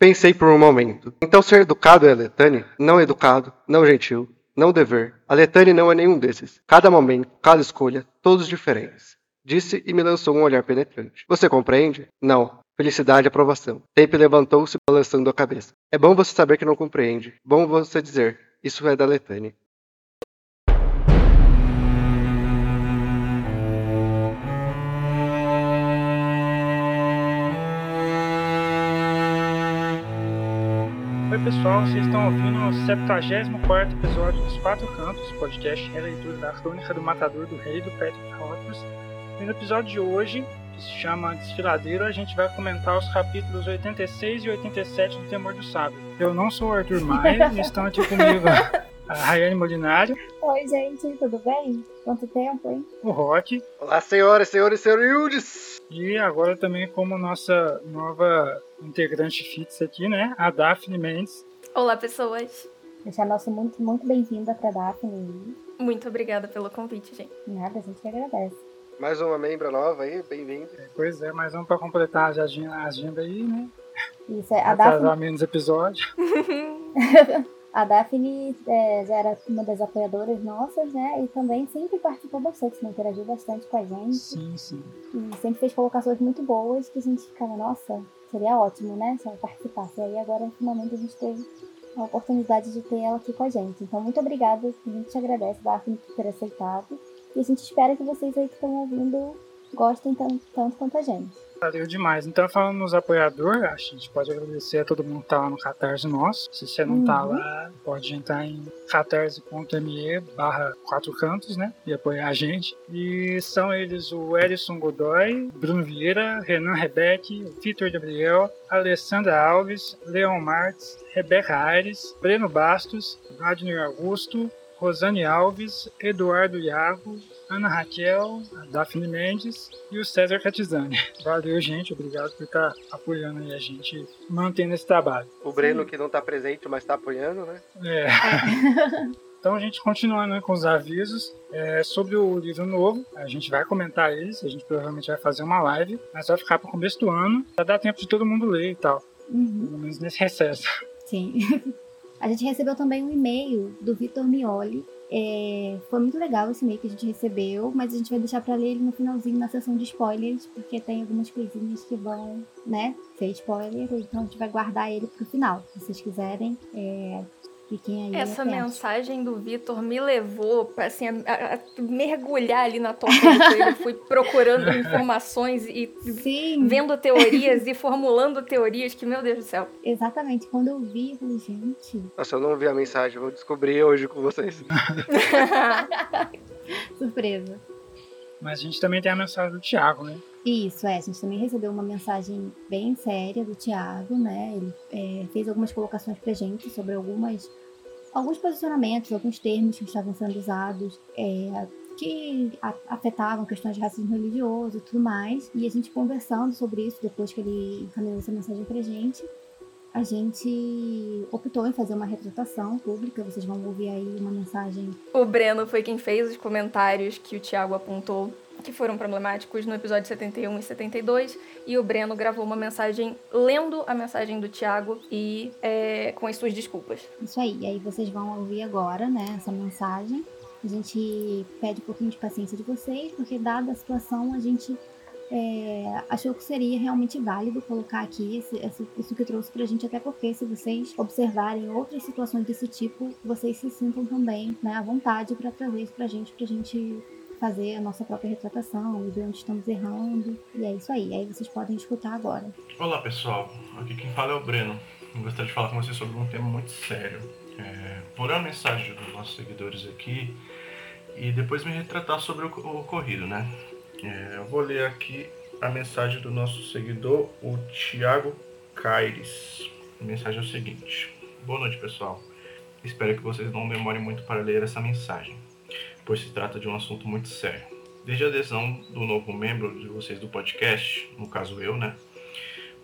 Pensei por um momento. Então ser educado é letane? Não educado, não gentil, não dever. A letane não é nenhum desses. Cada momento, cada escolha, todos diferentes. Disse e me lançou um olhar penetrante. Você compreende? Não. Felicidade e aprovação. Tape levantou-se balançando a cabeça. É bom você saber que não compreende. Bom você dizer. Isso é da Letane. Oi pessoal, vocês estão ouvindo o 74 episódio dos Quatro Cantos, podcast releitura da Crônica do Matador do Rei do Patrick Rothfuss. E no episódio de hoje, que se chama Desfiladeiro, a gente vai comentar os capítulos 86 e 87 do Temor do Sábio. Eu não sou o Arthur Maia, e estão aqui comigo a Rayane Molinário. Oi gente, tudo bem? Quanto tempo, hein? O Rock. Olá senhoras, senhores e senhores! E agora também como nossa nova integrante fixa aqui, né? A Daphne Mendes. Olá, pessoas. Deixar nosso muito, muito bem-vinda pra Daphne. Muito obrigada pelo convite, gente. Nada, a gente que agradece. Mais uma membra nova aí, bem-vinda. É, pois é, mais um pra completar a agenda, aí, né? Isso, é, a Daphne, menos episódio. a Daphne é, já era uma das apoiadoras nossas, né? E também sempre participou bastante, né? interagiu bastante com a gente. Sim, sim. E sempre fez colocações muito boas que a gente ficava, nossa, seria ótimo, né? Se ela participasse. E aí agora finalmente a gente teve a oportunidade de ter ela aqui com a gente. Então, muito obrigada, a gente te agradece, Daphne, por ter aceitado. E a gente espera que vocês aí que estão ouvindo gostem tanto, tanto quanto a gente. Valeu demais. Então, falando nos apoiadores, a gente pode agradecer a todo mundo que tá lá no Catarse nosso. Se você não tá Uhum. lá, pode entrar em catarse.me barra quatro cantos, né? E apoiar a gente. E são eles o Erison Godoy, Bruno Vieira, Renan Rebeck, Vitor Gabriel, Alessandra Alves, Leon Martins, Rebeca Aires, Breno Bastos, Wagner Augusto, Rosane Alves, Eduardo Iago, Ana Raquel, a Daphne Mendes e o César Catizani. Valeu, gente. Obrigado por estar apoiando aí a gente, mantendo esse trabalho. O Breno que não tá presente, mas tá apoiando, né? É. Então a gente continuando né, com os avisos é, sobre o livro novo, a gente vai comentar eles, a gente provavelmente vai fazer uma live, mas vai ficar para o começo do ano, para dar tempo de todo mundo ler e tal, Uhum. pelo menos nesse recesso. Sim. a gente recebeu também um e-mail do Vitor Mioli. É, foi muito legal esse e-mail que a gente recebeu, mas a gente vai deixar pra ler ele no finalzinho na sessão de spoilers, porque tem algumas coisinhas que vão, né, ser spoiler, então a gente vai guardar ele pro final. Se vocês quiserem, é. Essa atentos. mensagem do Vitor me levou pra, assim, a, a- a mergulhar ali na toca do coelho. Fui procurando informações e Sim, vendo teorias e formulando teorias que, meu Deus do céu. exatamente. Quando eu vi, eu falei, gente, Nossa, eu não vi a mensagem, vou descobrir hoje com vocês. surpresa. Mas a gente também tem a mensagem do Thiago, né? Isso, é. A gente também recebeu uma mensagem bem séria do Thiago, né? Ele é, fez algumas colocações pra gente sobre algumas, alguns posicionamentos, alguns termos que estavam sendo usados, é, que afetavam questões de racismo religioso e tudo mais. E a gente conversando sobre isso depois que ele encaminhou essa mensagem pra gente. A gente optou em fazer uma retratação pública. Vocês vão ouvir aí uma mensagem O Breno foi quem fez os comentários que o Thiago apontou que foram problemáticos no episódio 71 e 72. E o Breno gravou uma mensagem lendo a mensagem do Thiago e é, com as suas desculpas. Isso aí, aí vocês vão ouvir agora, né, essa mensagem. A gente pede um pouquinho de paciência de vocês, porque dada a situação, a gente é, achou que seria realmente válido colocar aqui esse, esse- isso que trouxe pra gente, até porque se vocês observarem outras situações desse tipo, vocês se sintam também né, à vontade para trazer isso pra gente, pra gente fazer a nossa própria retratação e ver onde estamos errando. E é isso aí, aí vocês podem escutar agora. Olá pessoal, aqui quem fala é o Breno. Eu gostaria de falar com vocês sobre um tema muito sério. É, ler uma mensagem dos nossos seguidores aqui e depois me retratar sobre o, ocorrido, né? É, eu vou ler aqui a mensagem do nosso seguidor, o Thiago Caires. A mensagem é o seguinte: Boa noite pessoal. Espero que vocês não demorem muito para ler essa mensagem, pois se trata de um assunto muito sério. Desde a adesão do novo membro de vocês do podcast, no caso eu, né?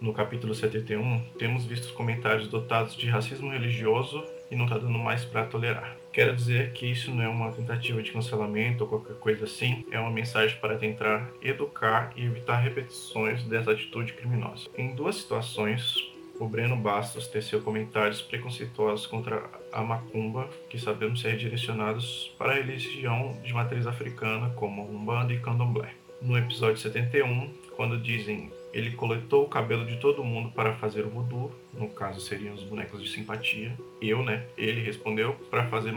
No capítulo 71, temos visto os comentários dotados de racismo religioso e não tá dando mais para tolerar. Quero dizer que isso não é uma tentativa de cancelamento ou qualquer coisa assim, é uma mensagem para tentar educar e evitar repetições dessa atitude criminosa. Em duas situações, o Breno Bastos teceu comentários preconceituosos contra a macumba, que sabemos ser direcionados para a religião de matriz africana, como Umbanda e Candomblé. No episódio 71, quando dizem ele coletou o cabelo de todo mundo para fazer o voodoo, no caso seriam os bonecos de simpatia. Eu, né? Ele respondeu para fazer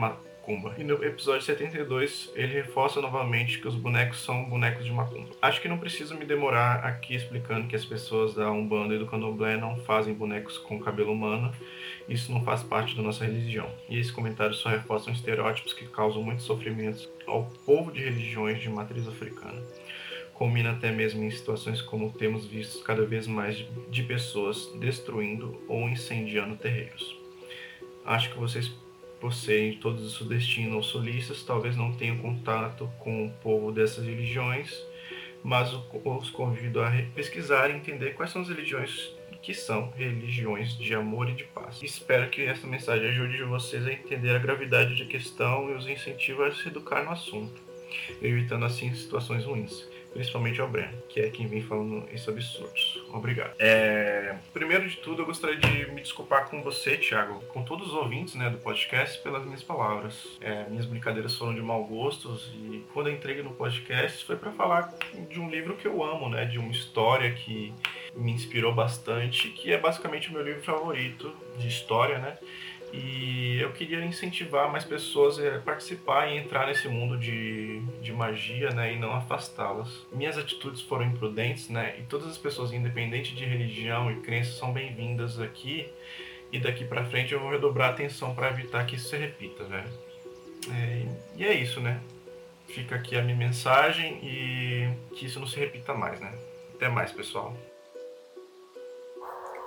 macumba. E no episódio 72, ele reforça novamente que os bonecos são bonecos de macumba. Acho que não preciso me demorar aqui explicando que as pessoas da Umbanda e do Candomblé não fazem bonecos com cabelo humano. Isso não faz parte da nossa religião. E esses comentários só reforçam estereótipos que causam muitos sofrimentos ao povo de religiões de matriz africana combina até mesmo em situações como temos visto cada vez mais de, pessoas destruindo ou incendiando terreiros. Acho que vocês, por serem todos do sudestino ou sulistas, talvez não tenham contato com o povo dessas religiões, mas os convido a pesquisar e entender quais são as religiões que são religiões de amor e de paz. Espero que essa mensagem ajude vocês a entender a gravidade da questão e os incentive a se educar no assunto, evitando assim situações ruins principalmente ao Breno, que é quem vem falando esses absurdos. Obrigado. É, primeiro de tudo, eu gostaria de me desculpar com você, Thiago, com todos os ouvintes né, do podcast, pelas minhas palavras. É, minhas brincadeiras foram de mau gosto e quando eu entrei no podcast foi para falar de um livro que eu amo, né, de uma história que me inspirou bastante, que é basicamente o meu livro favorito de história, né? E eu queria incentivar mais pessoas a participar e entrar nesse mundo de, de magia, né, e não afastá-las. Minhas atitudes foram imprudentes, né, e todas as pessoas, independente de religião e crença, são bem-vindas aqui. E daqui para frente eu vou redobrar a atenção para evitar que isso se repita, velho. É, e é isso, né? Fica aqui a minha mensagem e que isso não se repita mais, né? Até mais, pessoal.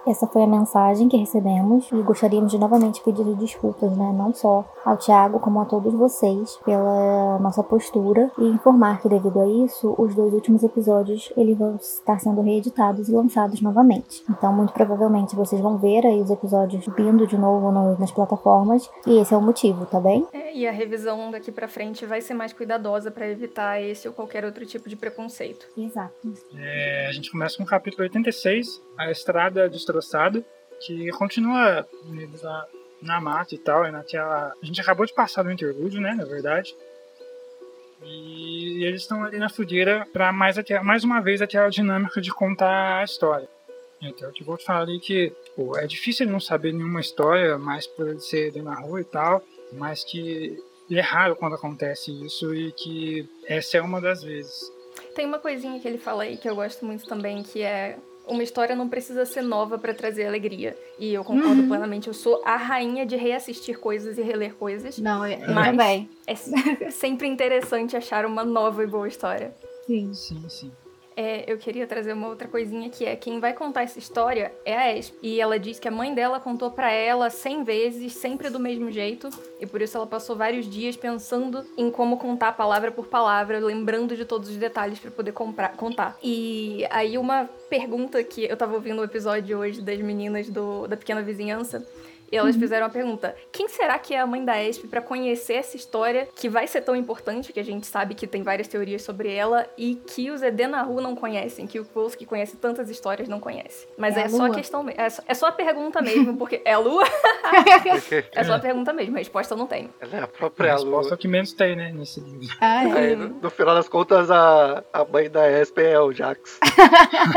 Essa foi a mensagem que recebemos e gostaríamos de novamente pedir desculpas, né, não só ao Tiago como a todos vocês pela nossa postura e informar que devido a isso, os dois últimos episódios eles vão estar sendo reeditados e lançados novamente. Então, muito provavelmente vocês vão ver aí os episódios vindo de novo no, nas plataformas e esse é o motivo, tá bem? É, e a revisão daqui para frente vai ser mais cuidadosa para evitar esse ou qualquer outro tipo de preconceito. Exato. É, a gente começa com o capítulo 86, a estrada destroçada, que continua na, na mata e tal, e naquela... A gente acabou de passar no interlúdio, né, na verdade. E eles estão ali na fogueira para mais, mais uma vez aquela dinâmica de contar a história. Então, eu vou falar ali que pô, é difícil ele não saber nenhuma história, mais por ele ser ali na rua e tal, mas que é raro quando acontece isso e que essa é uma das vezes. Tem uma coisinha que ele fala aí que eu gosto muito também, que é uma história não precisa ser nova para trazer alegria. E eu concordo uhum. plenamente. Eu sou a rainha de reassistir coisas e reler coisas. Não, eu, mas também. É sempre interessante achar uma nova e boa história. Sim. Sim, sim é, eu queria trazer uma outra coisinha que é quem vai contar essa história é a Esp. E ela diz que a mãe dela contou para ela cem vezes, sempre do mesmo jeito, e por isso ela passou vários dias pensando em como contar palavra por palavra, lembrando de todos os detalhes para poder comprar, contar. E aí uma pergunta que eu tava ouvindo o episódio hoje das meninas do, da pequena vizinhança, e elas uhum. fizeram a pergunta: quem será que é a mãe da Esp para conhecer essa história que vai ser tão importante, que a gente sabe que tem várias teorias sobre ela e que os Edenahu não conhecem, que o Kvothe que conhece tantas histórias não conhece. Mas é, é só a questão, é só, é só a pergunta mesmo, porque é a Lua? é só a pergunta mesmo, a resposta eu não tenho. Ela é a própria a resposta que menos tem, né, nesse livro. Ah, é. Aí, no, no, final das contas, a, a mãe da Esp é o Jax.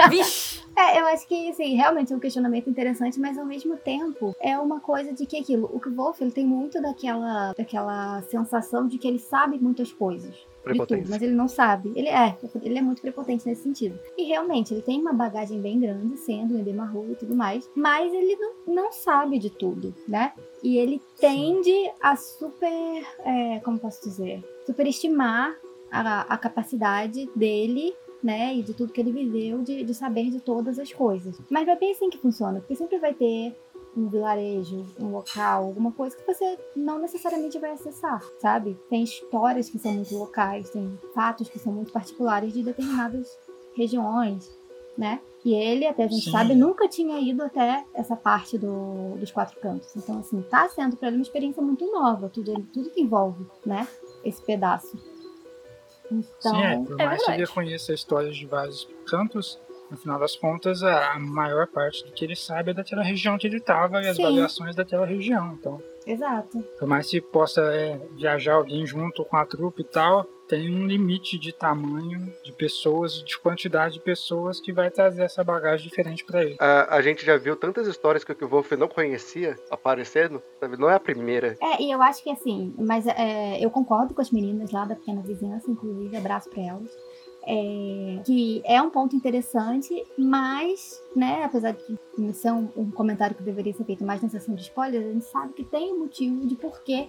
Vixe! É, eu acho que, assim, realmente é um questionamento interessante, mas ao mesmo tempo é uma coisa de que aquilo, o Wolf, ele tem muito daquela, daquela sensação de que ele sabe muitas coisas. De tudo, mas ele não sabe. Ele é, ele é muito prepotente nesse sentido. E realmente, ele tem uma bagagem bem grande, sendo um Edemarru e tudo mais, mas ele não, não sabe de tudo, né? E ele tende a super, é, como posso dizer, superestimar a, a capacidade dele né, e de tudo que ele viveu, de, de saber de todas as coisas. Mas é bem assim que funciona, porque sempre vai ter um vilarejo, um local, alguma coisa que você não necessariamente vai acessar, sabe? Tem histórias que são muito locais, tem fatos que são muito particulares de determinadas regiões, né? E ele, até a gente Sim. sabe, nunca tinha ido até essa parte do, dos quatro cantos. Então, assim, tá sendo para ele uma experiência muito nova, tudo, tudo que envolve, né? Esse pedaço. Então, Sim, é, por mais é que ele conheça histórias de vários cantos, no final das contas, a maior parte do que ele sabe é daquela região que ele estava e as Sim. variações daquela região. Então, Exato. por mais que possa é, viajar alguém junto com a trupe e tal, tem um limite de tamanho de pessoas, de quantidade de pessoas que vai trazer essa bagagem diferente para ele. A, a gente já viu tantas histórias que o Wolf não conhecia aparecendo, sabe? Não é a primeira. É, e eu acho que assim, mas é, eu concordo com as meninas lá da pequena vizinhança, inclusive, abraço pra elas. É, que é um ponto interessante, mas, né, apesar de ser um, um comentário que deveria ser feito mais na sessão de spoilers, a gente sabe que tem um motivo de por que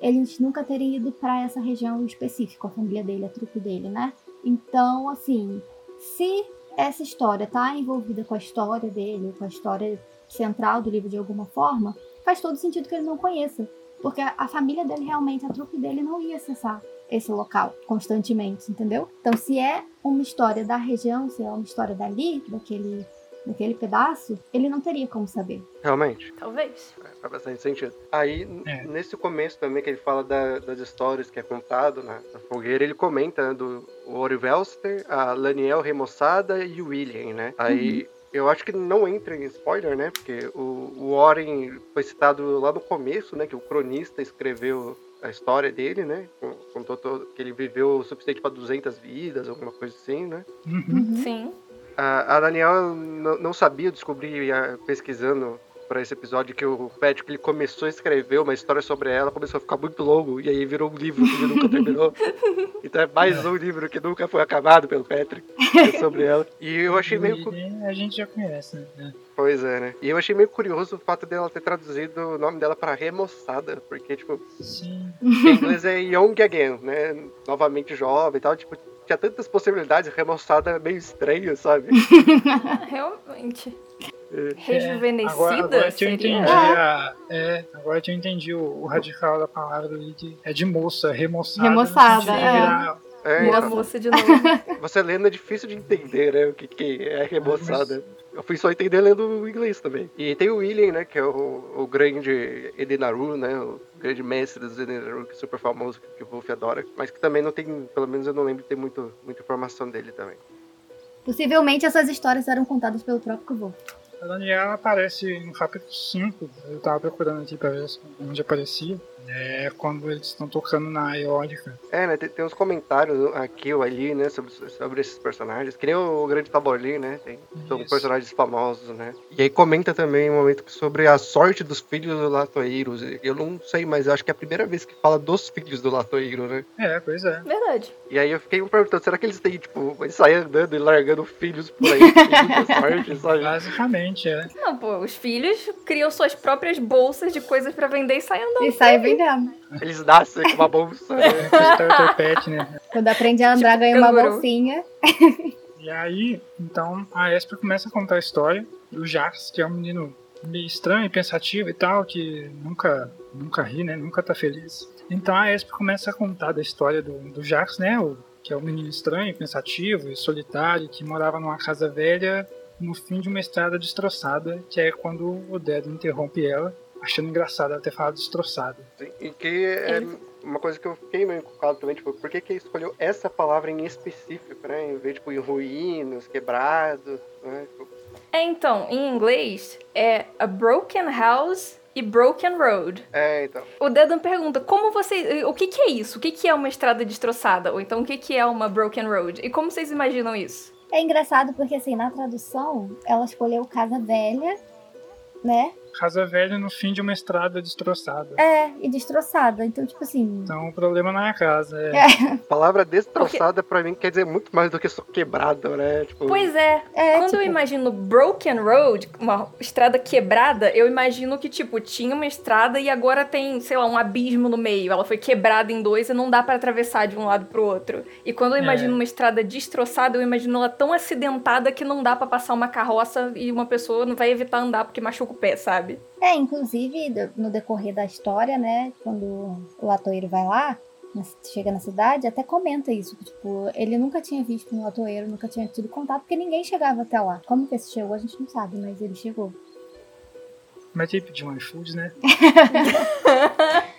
eles nunca terem ido pra essa região específica, a família dele, a trupe dele, né? Então, assim, se essa história tá envolvida com a história dele, com a história central do livro de alguma forma, faz todo sentido que ele não conheça. Porque a família dele realmente, a trupe dele não ia acessar esse local constantemente, entendeu? Então, se é uma história da região, se é uma história dali, daquele, daquele pedaço, ele não teria como saber. Realmente. Talvez. É, Faz bastante sentido. Aí, É. nesse começo também, que ele fala da- das histórias que é contado na, na fogueira, ele comenta né, do Ori Velster, a Laniel Remoçada e o William, né? Aí. Eu acho que não entra em spoiler, né? Porque o, o Warren foi citado lá no começo, né? Que o cronista escreveu a história dele, né? con- Contou que ele viveu o suficiente para 200 vidas, alguma coisa assim, né? Uhum. Uhum. Sim. A, a Daniel não, sabia, eu descobri ah, pesquisando para esse episódio que o Patrick ele começou a escrever uma história sobre ela, começou a ficar muito longo e aí virou um livro que ele nunca terminou. Então é mais um livro que nunca foi acabado pelo Patrick é sobre ela. E eu achei meio a gente já conhece, né? pois é, né? E eu achei meio curioso o fato dela ter traduzido o nome dela para remoçada, porque tipo Sim. em inglês é young again, né? Novamente jovem e tal, tipo tinha tantas possibilidades, remoçada é meio estranho, sabe? Realmente. É. Rejuvenescida Agora, agora que eu entendi, a, é, agora que eu entendi o, o radical da palavra ali, que é de moça, remoçada. no Remoçada, de é. virar- É, moça de novo. você lendo é difícil de entender, né? O que, que é remoçada. Eu fui só entender lendo o inglês também. E tem o William, né? Que é o, o grande Edenaru, né? O grande mestre dos Edenaru, que é super famoso, que o Wolf adora. Mas que também não tem, pelo menos eu não lembro de ter muito, muita informação dele também. Possivelmente essas histórias eram contadas pelo próprio Kavô. A Daniela aparece no capítulo 5, eu tava procurando aqui pra ver onde aparecia. É quando eles estão tocando na eólica. É, né? Tem, tem uns comentários aqui ou ali, né? Sobre, sobre esses personagens. Que nem o grande Taborli, né? Tem, são personagens famosos, né? E aí comenta também um momento sobre a sorte dos filhos do Latoeiros. Eu não sei, mas eu acho que é a primeira vez que fala dos filhos do Latoeiro, né? É, pois é. Verdade. E aí eu fiquei me perguntando, será que eles têm, tipo, eles saem andando e largando filhos por aí, filhos sorte, sabe? Basicamente, é. Não, pô, os filhos criam suas próprias bolsas de coisas pra vender e saem andando. E vendendo. Eles nascem com uma bolsa, né? É, com starter pet, né? Quando aprende a andar, Tipo ganha uma canguru. bolsinha. E aí, então, a Esper começa a contar a história do Jax, que é um menino meio estranho, pensativo e tal, que nunca, nunca ri, né? Nunca tá feliz. Então a Esper começa a contar da história do, do Jax, né? O, que é um menino estranho, pensativo e solitário, que morava numa casa velha no fim de uma estrada destroçada, que é quando o Dedo interrompe ela, achando engraçado ela ter falado destroçada. E que é uma coisa que eu fiquei meio encucado também, tipo, por que que escolheu essa palavra em específico, né? Em vez, tipo, em ruínas, quebrado, né? Tipo, É, então, em inglês, é a broken house e broken road. É, então. O Dedan pergunta, como você... O que que é isso? O que que é uma estrada destroçada? Ou então, o que que é uma broken road? E como vocês imaginam isso? É engraçado porque, assim, na tradução, ela escolheu Casa Velha, né? Casa velha no fim de uma estrada destroçada. É, e destroçada. Então, tipo assim. Então o problema não é a casa, é. A palavra destroçada pra mim quer dizer muito mais do que só quebrado, né? Tipo, Pois é, É, Quando tipo, eu imagino broken road, uma estrada quebrada, eu imagino que, tipo, tinha uma estrada e agora tem, sei lá, um abismo no meio. Ela foi quebrada em dois e não dá pra atravessar de um lado pro outro. E quando eu É. imagino uma estrada destroçada, eu imagino ela tão acidentada que não dá pra passar uma carroça e uma pessoa não vai evitar andar porque machuca o pé, sabe? É, inclusive, no decorrer da história, né? Quando o latoeiro vai lá, chega na cidade, até comenta isso. Tipo, ele nunca tinha visto um latoeiro, nunca tinha tido contato, porque ninguém chegava até lá. Como que esse chegou, a gente não sabe, mas ele chegou. Mas tipo de um iFood, né?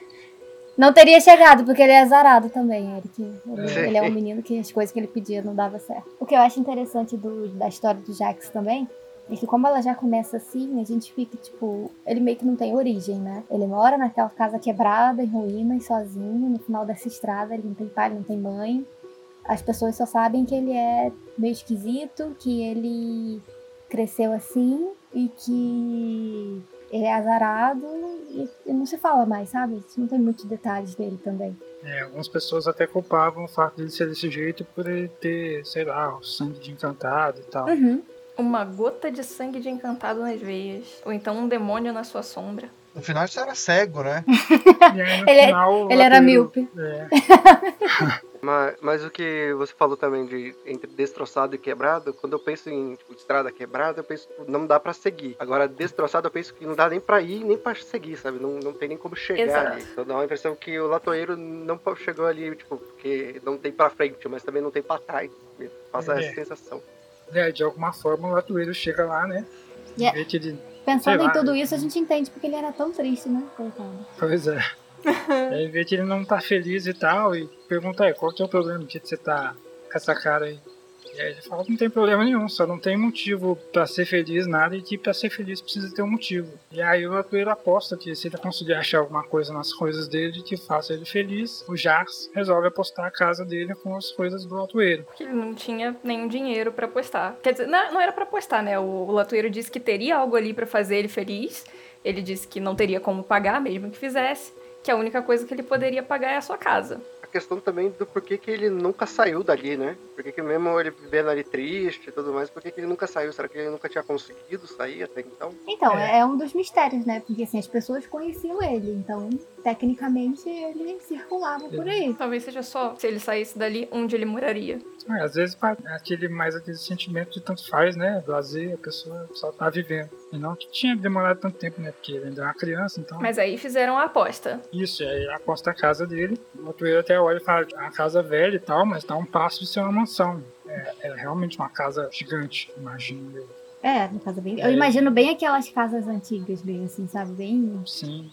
Não teria chegado, porque ele é azarado também, Eric. Ele, Sim. ele é um menino que as coisas que ele pedia não dava certo. O que eu acho interessante do- da história do Jax também é que como ela já começa assim, a gente fica, tipo, ele meio que não tem origem, né? Ele mora naquela casa quebrada, em ruínas, sozinho, no final dessa estrada, ele não tem pai, não tem mãe. As pessoas só sabem que ele é meio esquisito, que ele cresceu assim e que ele é azarado e, e não se fala mais, sabe? Não tem muitos detalhes dele também. É, algumas pessoas até culpavam o fato dele ser desse jeito por ele ter, sei lá, o sangue de encantado e tal. Uhum. Uma gota de sangue de encantado nas veias. Ou então um demônio na sua sombra. No final isso era cego, né? E aí, no Ele- final, o Ele era míope. É, Mas, mas o que você falou também de entre destroçado e quebrado, quando eu penso em tipo, estrada quebrada, eu penso que não dá pra seguir. Agora, destroçado, eu penso que não dá nem pra ir, nem pra seguir, sabe? Não, não tem nem como chegar Exato. ali. Então dá uma impressão que o latoeiro não chegou ali, tipo, porque não tem pra frente, mas também não tem pra trás. Passa É. essa sensação. É, de alguma forma o Latoeiro chega lá, né? Yeah. Ele. Pensando Sei em lá. tudo isso, a gente entende porque ele era tão triste, né? Coitado. Pois é. aí vê que ele não tá feliz e tal, e pergunta aí, qual que é o problema que você tá com essa cara aí? Aí ele fala que não tem problema nenhum, só não tem motivo pra ser feliz, nada, e que pra ser feliz precisa ter um motivo. E aí o Latoeiro aposta que se ele conseguir achar alguma coisa nas coisas dele que faça ele feliz, o Jax resolve apostar a casa dele com as coisas do Latoeiro. Porque ele não tinha nenhum dinheiro pra apostar. Quer dizer, não, não era pra apostar, né? O, o disse que teria algo ali pra fazer ele feliz. Ele disse que não teria como pagar, mesmo que fizesse. Que a única coisa que ele poderia pagar é a sua casa. Questão também do porquê que ele nunca saiu dali, né? Por que mesmo ele vivendo ali triste e tudo mais, por que que ele nunca saiu? Será que ele nunca tinha conseguido sair até então? Então, É. é. um dos mistérios, né? Porque assim, as pessoas conheciam ele, então, tecnicamente, ele circulava por aí. Talvez seja só, se ele saísse dali, onde ele moraria. É, às vezes pa- aquele mais aquele sentimento de tanto faz, né? Lazer, a pessoa só tá vivendo. E não que tinha demorado tanto tempo, né? Porque ele ainda é uma criança, então. Mas aí fizeram a aposta. Isso, e aí aposta a casa dele. O Latoeiro até olha e fala, a casa é velha e tal, mas tá um passo de ser uma mansão. É, é realmente uma casa gigante, imagino eu. É, no caso bem. Eu É. imagino bem aquelas casas antigas, bem assim, sabe? Bem Sim.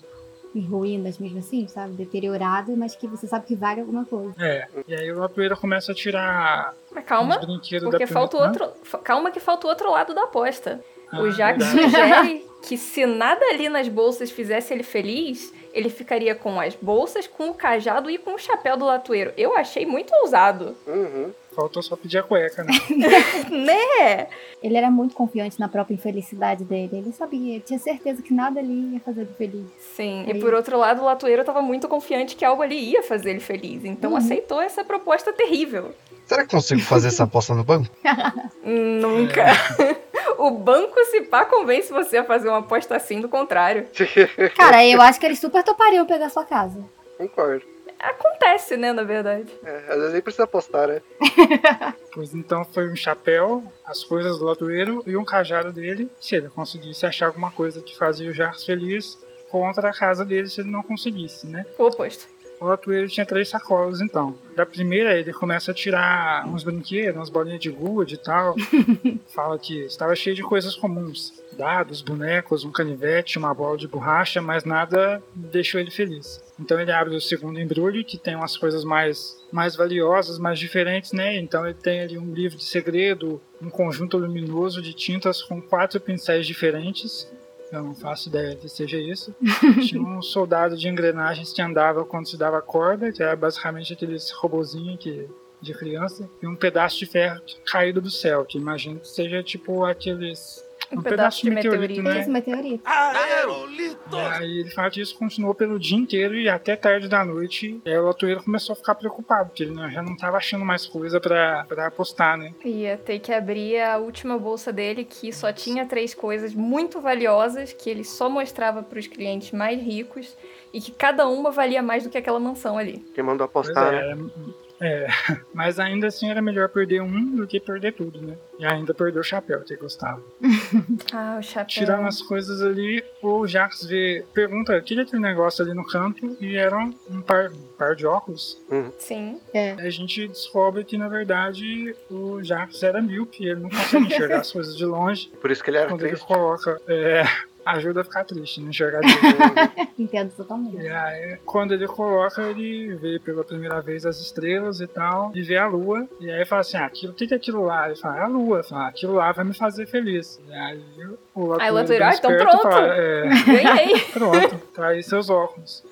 em ruínas mesmo assim, sabe? Deterioradas, mas que você sabe que vale alguma coisa. É. E aí o Latoeiro começa a tirar Mas calma, porque da falta outro. Calma que falta o outro lado da aposta. Ah, o verdade. sugere que se nada ali nas bolsas fizesse ele feliz, ele ficaria com as bolsas, com o cajado e com o chapéu do latoeiro. Eu achei muito ousado. Uhum. Faltou só pedir a cueca, né? Né? Ele era muito confiante na própria infelicidade dele. Ele sabia, ele tinha certeza que nada ali ia fazer ele feliz. Sim, Aí- e por outro lado, o latoeiro tava muito confiante que algo ali ia fazer ele feliz. Então Uhum. aceitou essa proposta terrível. Será que consigo fazer essa aposta no banco? Nunca. O banco, se pá, convence você a fazer uma aposta assim, do contrário. Cara, eu acho que eles super topariam pegar sua casa. Concordo. Acontece, né, na verdade. É, às vezes nem precisa apostar, né? Pois então foi um chapéu, as coisas do latoeiro e um cajado dele. Se ele conseguisse achar alguma coisa que fazia o Jax feliz contra a casa dele, se ele não conseguisse, né? O oposto. O latoeiro tinha três sacolas, então. Da primeira, ele começa a tirar uns brinquedos, umas bolinhas de gude e tal. Fala que estava cheio de coisas comuns. Dados, bonecos, um canivete, uma bola de borracha, mas nada deixou ele feliz. Então ele abre o segundo embrulho, que tem umas coisas mais, mais valiosas, mais diferentes, né? Então ele tem ali um livro de segredo, um conjunto luminoso de tintas com quatro pincéis diferentes. Eu não faço ideia que seja isso. Tinha um soldado de engrenagens que andava quando se dava corda, que era basicamente aqueles robozinhos que, de criança, e um pedaço de ferro caído do céu, que imagino que seja tipo aqueles. Um pedaço de meteorito. né? Esse meteorito. E aí ele fala que isso continuou pelo dia inteiro e até tarde da noite. E aí o Latoeiro começou a ficar preocupado, porque ele já não tava achando mais coisa pra, pra apostar, né? Ia ter que abrir a última bolsa dele, que só tinha três coisas muito valiosas, que ele só mostrava para os clientes mais ricos, e que cada uma valia mais do que aquela mansão ali. Quem mandou Pois apostar, né? É, mas ainda assim era melhor perder um do que perder tudo, né? E ainda perder o chapéu, que ele gostava. Ah, o chapéu. Tirando as coisas ali, o Jax vê, pergunta, o que é aquele negócio ali no canto? E era um par, um par de óculos. Sim. É. A gente descobre que, na verdade, o Jax era míope, ele não consegue enxergar as coisas de longe. Por isso que ele era Quando ele triste. coloca, é, ajuda a ficar triste, não enxergar de novo. Entendo totalmente. E aí, quando ele coloca, ele vê pela primeira vez as estrelas e tal, e vê a lua. E aí fala assim: ah, aquilo, o que é aquilo lá? Ele fala: é a lua. Ele fala, aquilo lá vai me fazer feliz. E aí o Aí o ah, então pronto. fala, é, Ganhei. pronto, tá aí seus óculos.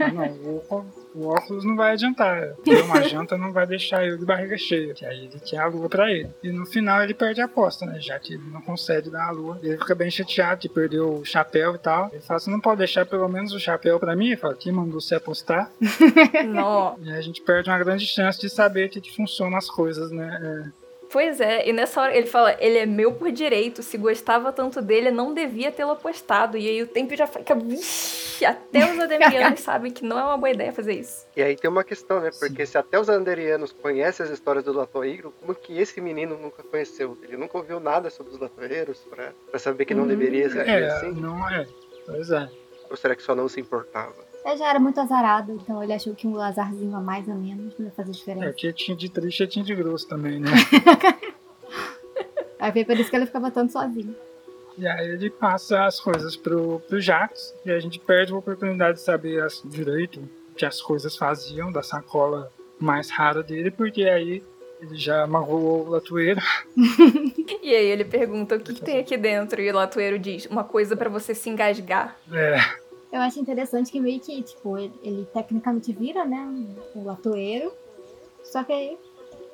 Ah, não, o, o óculos não vai adiantar. Ter uma janta não vai deixar ele de barriga cheia. Que aí ele quer a lua pra ele. E no final ele perde a aposta, né? Já que ele não consegue dar a lua. Ele fica bem chateado que perdeu o chapéu e tal. Ele fala: você não pode deixar pelo menos o chapéu pra mim? Ele fala: quem mandou você apostar? Não. E a gente perde uma grande chance de saber que, que funcionam as coisas, né? Pois é, e nessa hora ele fala, ele é meu por direito, se gostava tanto dele, não devia tê-lo apostado. E aí o tempo já fica. Vixe, até os ademianos sabem que não é uma boa ideia fazer isso. E aí tem uma questão, né? Porque se até os anderianos conhecem as histórias do Latoeiro, como que esse menino nunca conheceu? Ele nunca ouviu nada sobre os Latoeiros pra, pra saber que não Uhum. deveria ser é assim? não é. Pois é. Ou será que só não se importava? Ele já era muito azarado, então ele achou que um azarzinho a mais ou menos não ia fazer É, diferença. que tinha de triste e tinha de grosso também, né? Aí foi por isso que ele ficava tanto sozinho. E aí ele passa as coisas pro, pro Jax e a gente perde a oportunidade de saber as, direito o que as coisas faziam da sacola mais rara dele, porque aí ele já magoou o Latoeiro. E aí ele pergunta o que, que tem aqui dentro, e o Latoeiro diz, uma coisa pra você se engasgar. É, Eu acho interessante que meio que, tipo, ele, ele tecnicamente vira, né, o latoeiro. Só que aí,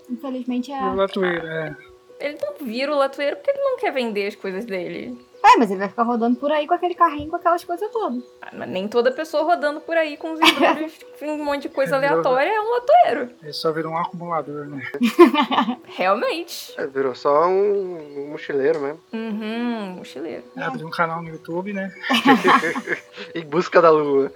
infelizmente, o. Latoeiro, é. Ele não vira o Latoeiro porque ele não quer vender as coisas dele. É, mas ele vai ficar rodando por aí com aquele carrinho, com aquelas coisas todas. Ah, Mas nem toda pessoa rodando por aí com os embrulhos, um monte de coisa É, aleatória é um Latoeiro. Ele só virou um acumulador, né? Realmente. É, virou só um, um mochileiro mesmo. Uhum, mochileiro. Abriu um canal no YouTube, né? em busca da lua.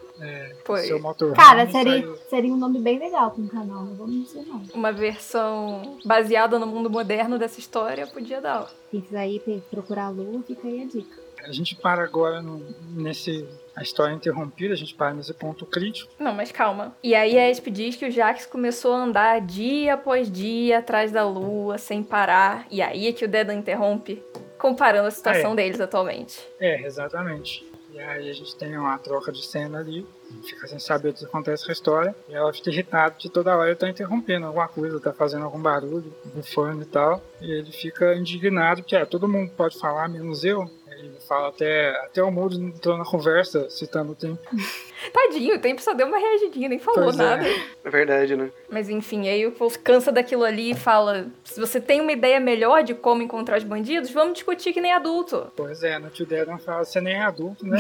Foi. Seu motorhome Cara, seria, saiu. seria um nome bem legal pra um canal, não vou mentir não. Uma versão baseada no mundo moderno dessa história podia dar. Quiser ir pe- procurar a lua, fica aí a dica. A gente para agora no- nesse. A história interrompida, a gente para nesse ponto crítico. Não, mas calma. E aí a Esp diz que o Jax começou a andar dia após dia atrás da lua, sem parar. E aí é que o Dedan interrompe, comparando a situação É. deles atualmente. É, exatamente. E aí a gente tem uma troca de cena ali, fica sem saber o que acontece com a história, e ela fica irritada de toda hora ele tá interrompendo alguma coisa, tá fazendo algum barulho, bufando e tal, e ele fica indignado que é, todo mundo pode falar, menos eu. Ele fala até, até o Mudo entrou na conversa, citando o tempo. Tadinho, o tempo só deu uma reagidinha, nem falou Pois é. nada. É verdade, né? Mas enfim, aí o Paul cansa daquilo ali e fala: se você tem uma ideia melhor de como encontrar os bandidos, vamos discutir que nem adulto. Pois é, no Tio Dedan fala, você nem é adulto, né?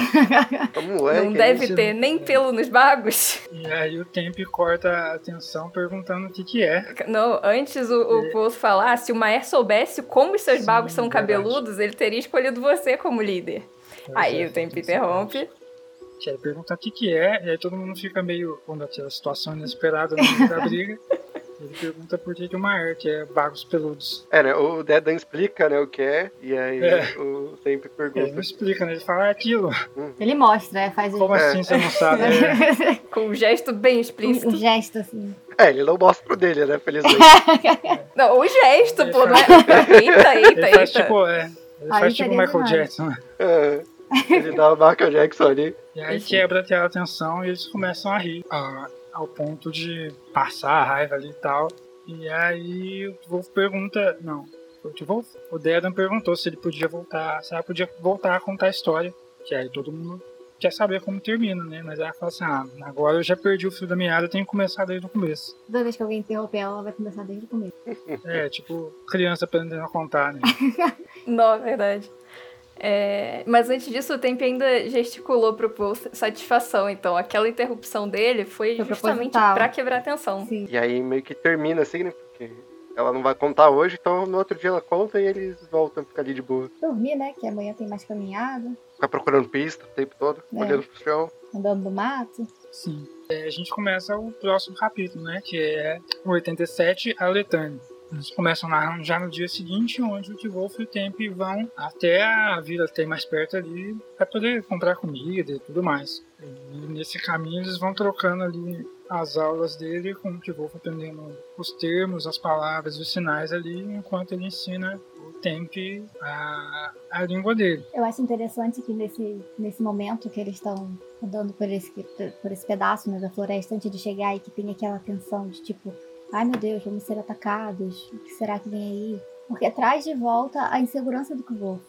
É um moleque. Não deve isso. ter nem pelo nos bagos. e aí o tempo corta a atenção perguntando o que que é. Não, antes o, o Paul falar, se o Maer soubesse como os seus Sim, bagos são verdade. cabeludos, ele teria escolhido você como líder. Pois Aí é, o tempo tem interrompe. Que aí pergunta o que que é, e aí todo mundo fica meio, quando aquela situação inesperada no meio da briga, ele pergunta por que que o Maer, que é bagos peludos. É, né? O Dedan explica, né, o que é, e aí É. o Tempo Ele não pergunta. explica, né? Ele fala, é aquilo. Ele mostra, é, faz Como É. assim você não sabe? É, Com um gesto bem explícito. um gesto assim. É, ele não mostra o dele, né, felizmente. Não, o gesto, Ele pô, não é? faz- Eita, ele eita, faz eita. tipo, é, ele Aí faz tipo Michael demais. Jackson. né? É. Ele dá uma Michael Jackson ali. E aí quebra aquela atenção e eles começam a rir, a- ao ponto de passar a raiva ali e tal. E aí o Wolf pergunta, não, o Wolf? O Dedan perguntou se ele podia voltar, se ela podia voltar a contar a história. Que aí todo mundo quer saber como termina, né? Mas ela fala assim, ah, agora eu já perdi o fio da meada, eu tenho que começar desde o começo. Toda vez que alguém interromper ela, ela vai começar desde o começo. É, tipo, criança aprendendo a contar, né? Não, é verdade. É, mas antes disso, o Temp ainda gesticulou pro Paul satisfação. Então, aquela interrupção dele foi, Foi justamente pra quebrar a atenção. Sim. E aí meio que termina assim, né? Porque ela não vai contar hoje, então no outro dia ela conta e eles voltam a ficar ali de boa. Dormir, né? Que amanhã tem mais caminhada, Ficar procurando pista o tempo todo, É. olhando pro chão. andando no mato. Sim. É, a gente começa o próximo capítulo, né? Que é o 87, a Letânia. Eles começam narrando já no dia seguinte, onde o T-Wolf e o Temp vão até a vila que tem mais perto ali para poder comprar comida e tudo mais. E nesse caminho eles vão trocando ali as aulas dele com o T-Wolf aprendendo os termos, as palavras, os sinais ali, enquanto ele ensina o tempe a, a língua dele. Eu acho interessante que nesse, nesse momento que eles estão andando por esse, por esse pedaço né, da floresta antes de chegar e que tem aquela tensão de tipo, ai meu Deus, vamos ser atacados, o que será que vem aí? Porque traz de volta a insegurança do Kvolf,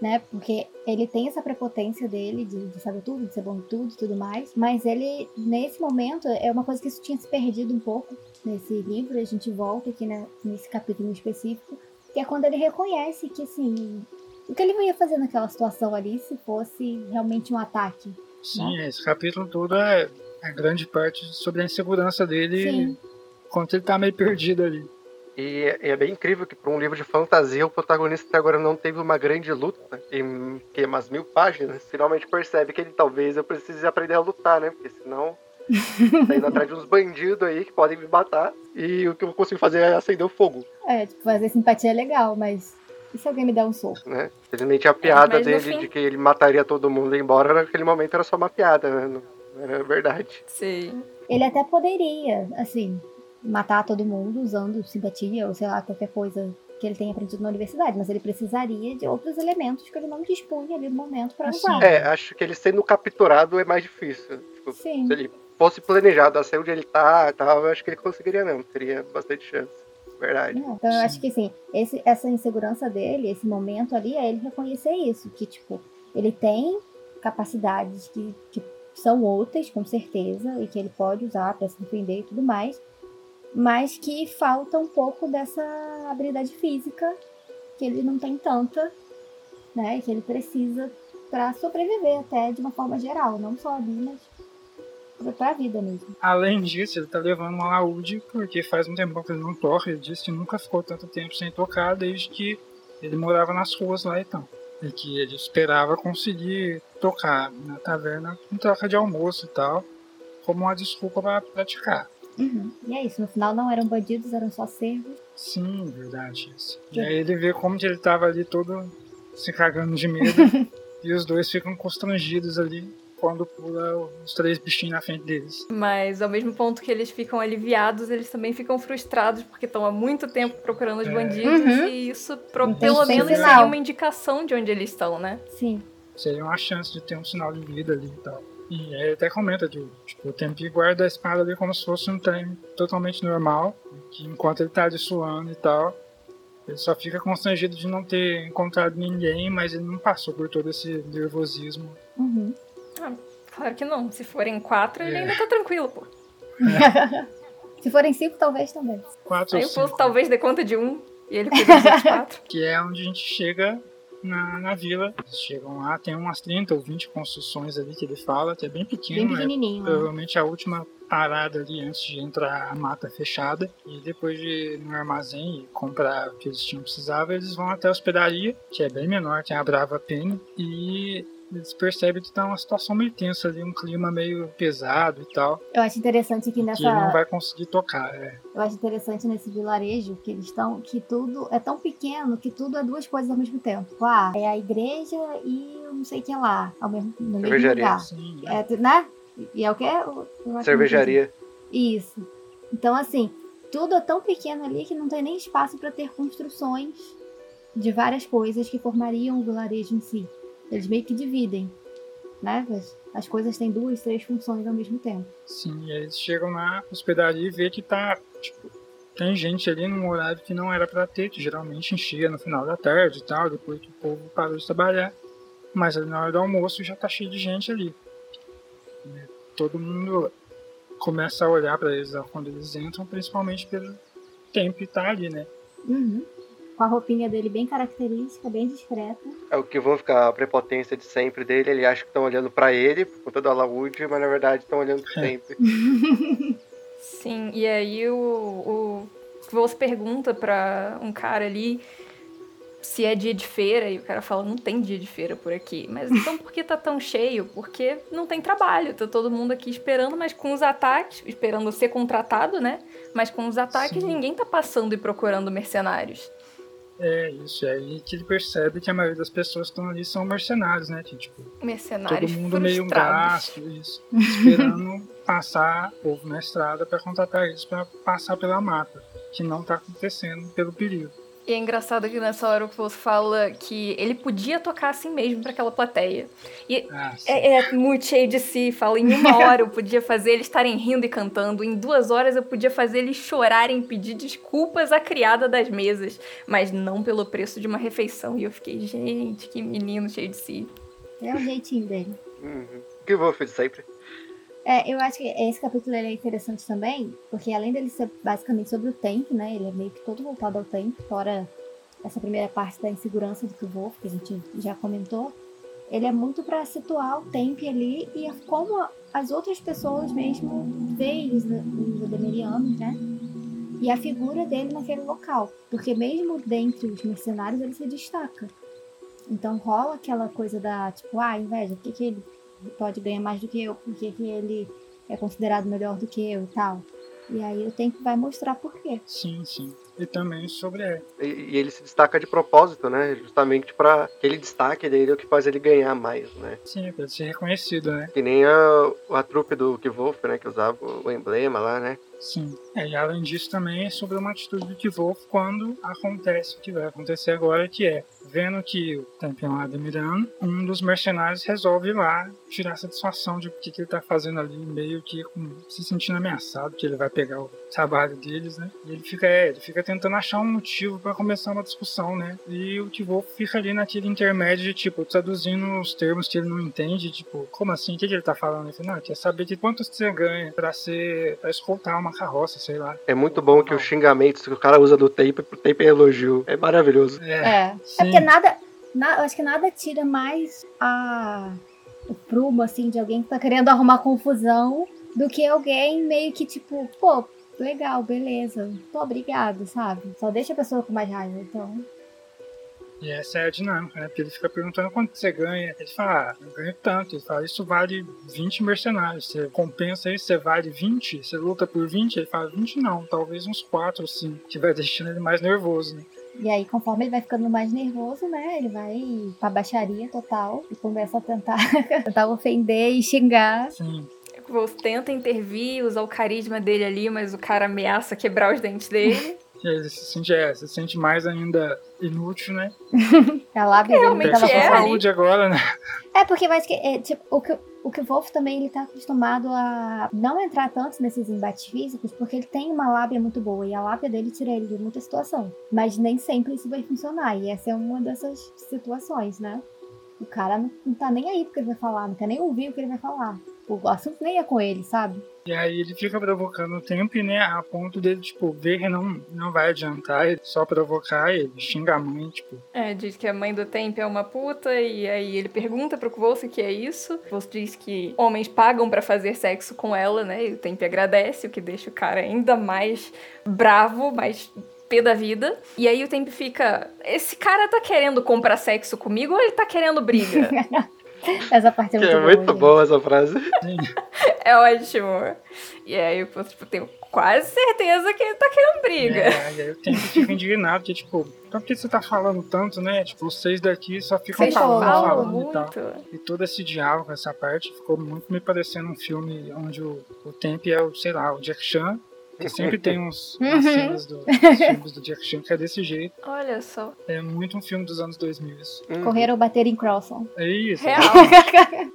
né? Porque ele tem essa prepotência dele de, de saber tudo, de ser bom em tudo e tudo mais, mas ele, nesse momento, é uma coisa que isso tinha se perdido um pouco nesse livro, a gente volta aqui né, nesse capítulo específico, que é quando ele reconhece que, assim, o que ele ia fazer naquela situação ali se fosse realmente um ataque. Sim, né? esse capítulo todo é, é grande parte sobre a insegurança dele Sim. Enquanto ele tá meio perdido ali. E é bem incrível que para um livro de fantasia o protagonista até agora não teve uma grande luta em que umas mil páginas. Finalmente percebe que ele talvez eu precise aprender a lutar, né? Porque senão tá indo atrás de uns bandidos aí que podem me matar. E o que eu consigo fazer é acender o fogo, É, tipo, fazer simpatia é legal, mas e se alguém me der um soco? né? Felizmente a piada no dele fim- de que ele mataria todo mundo e embora naquele momento era só uma piada, né? Não era verdade. Sim. Ele até poderia, assim, matar todo mundo usando simpatia ou sei lá, qualquer coisa que ele tenha aprendido na universidade, mas ele precisaria de outros elementos que ele não dispunha ali no momento pra Assim, usar. É, acho que ele sendo capturado é mais difícil. Tipo, Sim. se ele fosse planejado a ser onde ele tá e tal, eu acho que ele conseguiria mesmo. Teria bastante chance. Verdade. É, Então eu acho que assim, esse, essa insegurança dele, esse momento ali, é ele reconhecer isso, que tipo, ele tem capacidades que, que são outras, com certeza, e que ele pode usar pra se defender e tudo mais, mas que falta um pouco dessa habilidade física, que ele não tem tanta, né, que ele precisa pra sobreviver até de uma forma geral, não só ali, mas pra- vida mesmo. Além disso, ele tá levando uma laúde porque faz um tempo que ele não toca. Ele disse que nunca ficou tanto tempo sem tocar desde que ele morava nas ruas lá então. E que ele esperava conseguir tocar na taverna em troca de almoço e tal, como uma desculpa para praticar. Uhum. E é isso, no final não eram bandidos, eram só servos. Sim, verdade isso. E aí ele vê como que ele tava ali todo se cagando de medo e os dois ficam constrangidos ali quando pula os três bichinhos na frente deles. Mas ao mesmo ponto que eles ficam aliviados, eles também ficam frustrados porque estão há muito tempo procurando os É. bandidos Uhum. e isso pro- pelo menos seria uma indicação de onde eles estão, né? Sim. seria uma chance de ter um sinal de vida ali e tal. E aí ele até comenta de, tipo, o Tempi guarda a espada ali como se fosse um trem totalmente normal, que enquanto ele tá ali suando e tal, ele só fica constrangido de não ter encontrado ninguém, mas ele não passou por todo esse nervosismo. Uhum. Claro que não. Se forem quatro, ele É. ainda tá tranquilo, pô. Se forem cinco, talvez também. Quatro Aí ou o povo talvez dê conta de um e ele cuida dos outros quatro. que é onde a gente chega na, na vila. Eles chegam lá, tem umas 30 ou 20 construções ali que ele fala, que é bem Bem pequeno, é pequenininho. né? provavelmente a última parada ali antes de entrar a mata fechada. E depois de ir no armazém e comprar o que eles tinham precisava, eles vão até a hospedaria, que é bem menor, tem a Brava Penny, e eles percebem que tá uma situação meio tensa ali, um clima meio pesado e tal, Eu acho interessante que que ele não nessa. vai conseguir tocar. É. Eu acho interessante nesse vilarejo que eles estão. Que tudo é tão pequeno que tudo é duas coisas ao mesmo tempo. Ah, é a igreja e eu não sei o que lá. Ao mesmo, no mesmo Cervejaria. lugar. Assim, É, tu- né? E é o que? Eu- Cervejaria. Isso. Então, assim, tudo é tão pequeno ali que não tem nem espaço para ter construções de várias coisas que formariam o vilarejo em si. Eles meio que dividem, né? As, as coisas têm duas, três funções ao mesmo tempo. Sim, e aí eles chegam na hospedaria e vê que tá, tipo, tem gente ali num horário que não era pra ter, que geralmente enchia no final da tarde e tal, depois que o povo parou de trabalhar. Mas ali na hora do almoço já tá cheio de gente ali. E todo mundo começa a olhar pra eles quando eles entram, principalmente pelo tempo que tá ali, né? Uhum. Com a roupinha dele bem característica, bem discreta. É o que vão ficar a prepotência de sempre dele. Ele acha que estão olhando pra ele, por conta do alaúde, mas na verdade estão olhando sempre. Sim, e aí o, o Kvols pergunta pra um cara ali se é dia de feira, e o cara fala, não tem dia de feira por aqui. Mas então por que tá tão cheio? Porque não tem trabalho, tá todo mundo aqui esperando, mas com os ataques, esperando ser contratado, né? Mas com os ataques Sim. ninguém tá passando e procurando mercenários. É isso, é aí que ele percebe que a maioria das pessoas que estão ali são mercenários, né? Que, tipo, todo Mercenários mundo meio um frustrados. gasto, isso, esperando passar povo na estrada para contratar eles para passar pela mata, que não tá acontecendo pelo período. E é engraçado que nessa hora o Kvoth fala que ele podia tocar assim mesmo pra aquela plateia. E Ah, é, é muito cheio de si. Fala, em uma hora eu podia fazer eles estarem rindo e cantando. Em duas horas eu podia fazer eles chorarem e pedir desculpas à criada das mesas. Mas não pelo preço de uma refeição. E eu fiquei, gente, que menino cheio de si. É o jeitinho dele. Uhum. Que vou de sempre. É, eu acho que esse capítulo é interessante também, porque além dele ser basicamente sobre o tempo, né? Ele é meio que todo voltado ao tempo, fora essa primeira parte da insegurança do Kvolf, que a gente já comentou. Ele é muito pra situar o tempo ali e como as outras pessoas mesmo veem os, os Ademirianos, né? E a figura dele naquele local. Porque mesmo dentre os mercenários ele se destaca. Então rola aquela coisa da, tipo, ah, inveja, por que, que ele pode ganhar mais do que eu? Por que, ele é considerado melhor do que eu e tal? E aí o tempo vai mostrar por quê. Sim, sim. E também sobre é, E, e ele se destaca de propósito, né? Justamente pra aquele destaque dele é o que faz ele ganhar mais, né? sim, pra ser reconhecido, né? Que nem a, a trupe do Kvolf, né? Que usava o, emblema lá, né? Sim. É, e além disso também é sobre uma atitude do Kvolf quando acontece o que vai acontecer agora, que é, vendo que o é lá admirando, um dos mercenários resolve ir lá tirar satisfação de o que, que ele tá fazendo ali, meio que com- se sentindo ameaçado, que ele vai pegar o trabalho deles, né? E ele fica, é, ele fica tentando achar um motivo pra começar uma discussão, né? E o Kvolf fica ali naquele intermédio de, tipo, traduzindo os termos que ele não entende, tipo, como assim? O que, que ele tá falando? Ele fala, não, quer saber de quanto você ganha pra ser, pra escoltar uma carroça, sei lá. É muito bom que os xingamentos que o cara usa do tempo pro tempo é elogio. É maravilhoso. É, É. É nada. na- acho que nada tira mais a, o prumo, assim, de alguém que tá querendo arrumar confusão do que alguém meio que, tipo, pô, legal, beleza. Pô, obrigado, sabe? Só deixa a pessoa com mais raiva, então. E essa é a dinâmica, né? Porque ele fica perguntando quanto você ganha. Ele fala, ah, eu ganho tanto. Ele fala, isso vale 20 mercenários. Você compensa isso, você vale 20? Você luta por 20? Ele fala, 20 não, talvez uns 4 ou 5. Que vai deixando ele mais nervoso, né? E aí, conforme ele vai ficando mais nervoso, né? Ele vai pra baixaria total e começa a tentar, tentar ofender e xingar. Kvoth tenta intervir, usar o carisma dele ali, mas o cara ameaça quebrar os dentes dele. e aí ele se sente, é, se sente mais ainda inútil, né? A lábia dele Realmente tava Perde é, saúde agora, né? É, porque vai que é, tipo, o que o que o Wolf também ele tá acostumado a não entrar tanto nesses embates físicos, porque ele tem uma lábia muito boa e a lábia dele tira ele de muita situação. Mas nem sempre isso vai funcionar, e essa é uma dessas situações, né? O cara não, não tá nem aí porque ele vai falar, não quer nem ouvir o que ele vai falar. O assunto nem é com ele, sabe? E aí ele fica provocando o tempo, e, né, a ponto dele, tipo, ver que não, não vai adiantar, ele só provocar, ele xinga a mãe, tipo, É, diz que a mãe do Temp é uma puta, e aí ele pergunta pro Kvolse o que é isso. O Kvolse diz que homens pagam pra fazer sexo com ela, né? E o Temp agradece, o que deixa o cara ainda mais bravo, mais pé da vida. E aí o Temp fica: esse cara tá querendo comprar sexo comigo ou ele tá querendo briga? Essa parte é Que muito é boa. muito boa essa frase. é ótimo. E aí eu tipo, tenho quase certeza que ele tá querendo briga. É, e aí o tempo fica indignado, que tipo, então por que você tá falando tanto, né? Tipo, vocês daqui só ficam Vocês falando, falam falando e tal. muito. E todo esse diálogo, essa parte, ficou muito me parecendo um filme onde o, o Temp é o, sei lá, o Jack Chan. Que sempre tem uns umas Uhum. cenas do- dos filmes do Jack Chan que é desse jeito. Olha só. É muito um filme dos anos 2000 isso. Correr ou bater em Crosson. É isso. Real.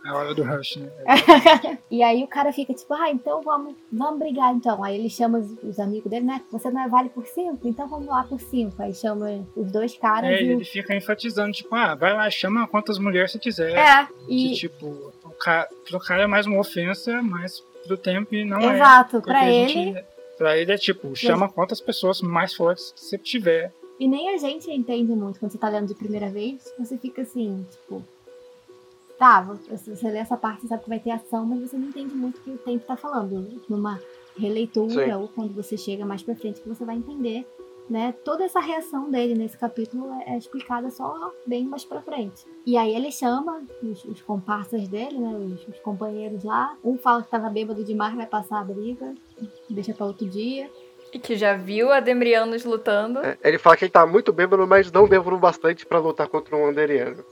É a hora do Rush, né? E aí o cara fica tipo, ah, então vamos, vamos brigar então. Aí ele chama os, os amigos dele, né? Você não é vale por cinco? Então vamos lá por cinco. Aí chama os dois caras É, e ele fica enfatizando, tipo, ah, vai lá, chama quantas mulheres você quiser. É, Que, e tipo, o cara, pro cara é mais uma ofensa, mas pro tempo não é. exato, Porque pra ele. gente- pra ele é tipo, chama quantas pessoas mais fortes que você tiver. E nem a gente entende muito quando você tá lendo de primeira vez. Você fica assim, tipo. Tá, você lê essa parte, sabe que vai ter ação, mas você não entende muito o que o tempo tá falando. Numa releitura Sim. ou quando você chega mais pra frente que você vai entender. Né? Toda essa reação dele nesse capítulo é, é explicada só bem mais pra frente. E aí ele chama os, os comparsas dele, né? Os, os companheiros lá. Um fala que tava bêbado demais, vai passar a briga. Deixa pra outro dia. E que já viu a Demrianos lutando. É, Ele fala que ele tá muito bêbado, mas não bêbado bastante pra lutar contra um Anderiano.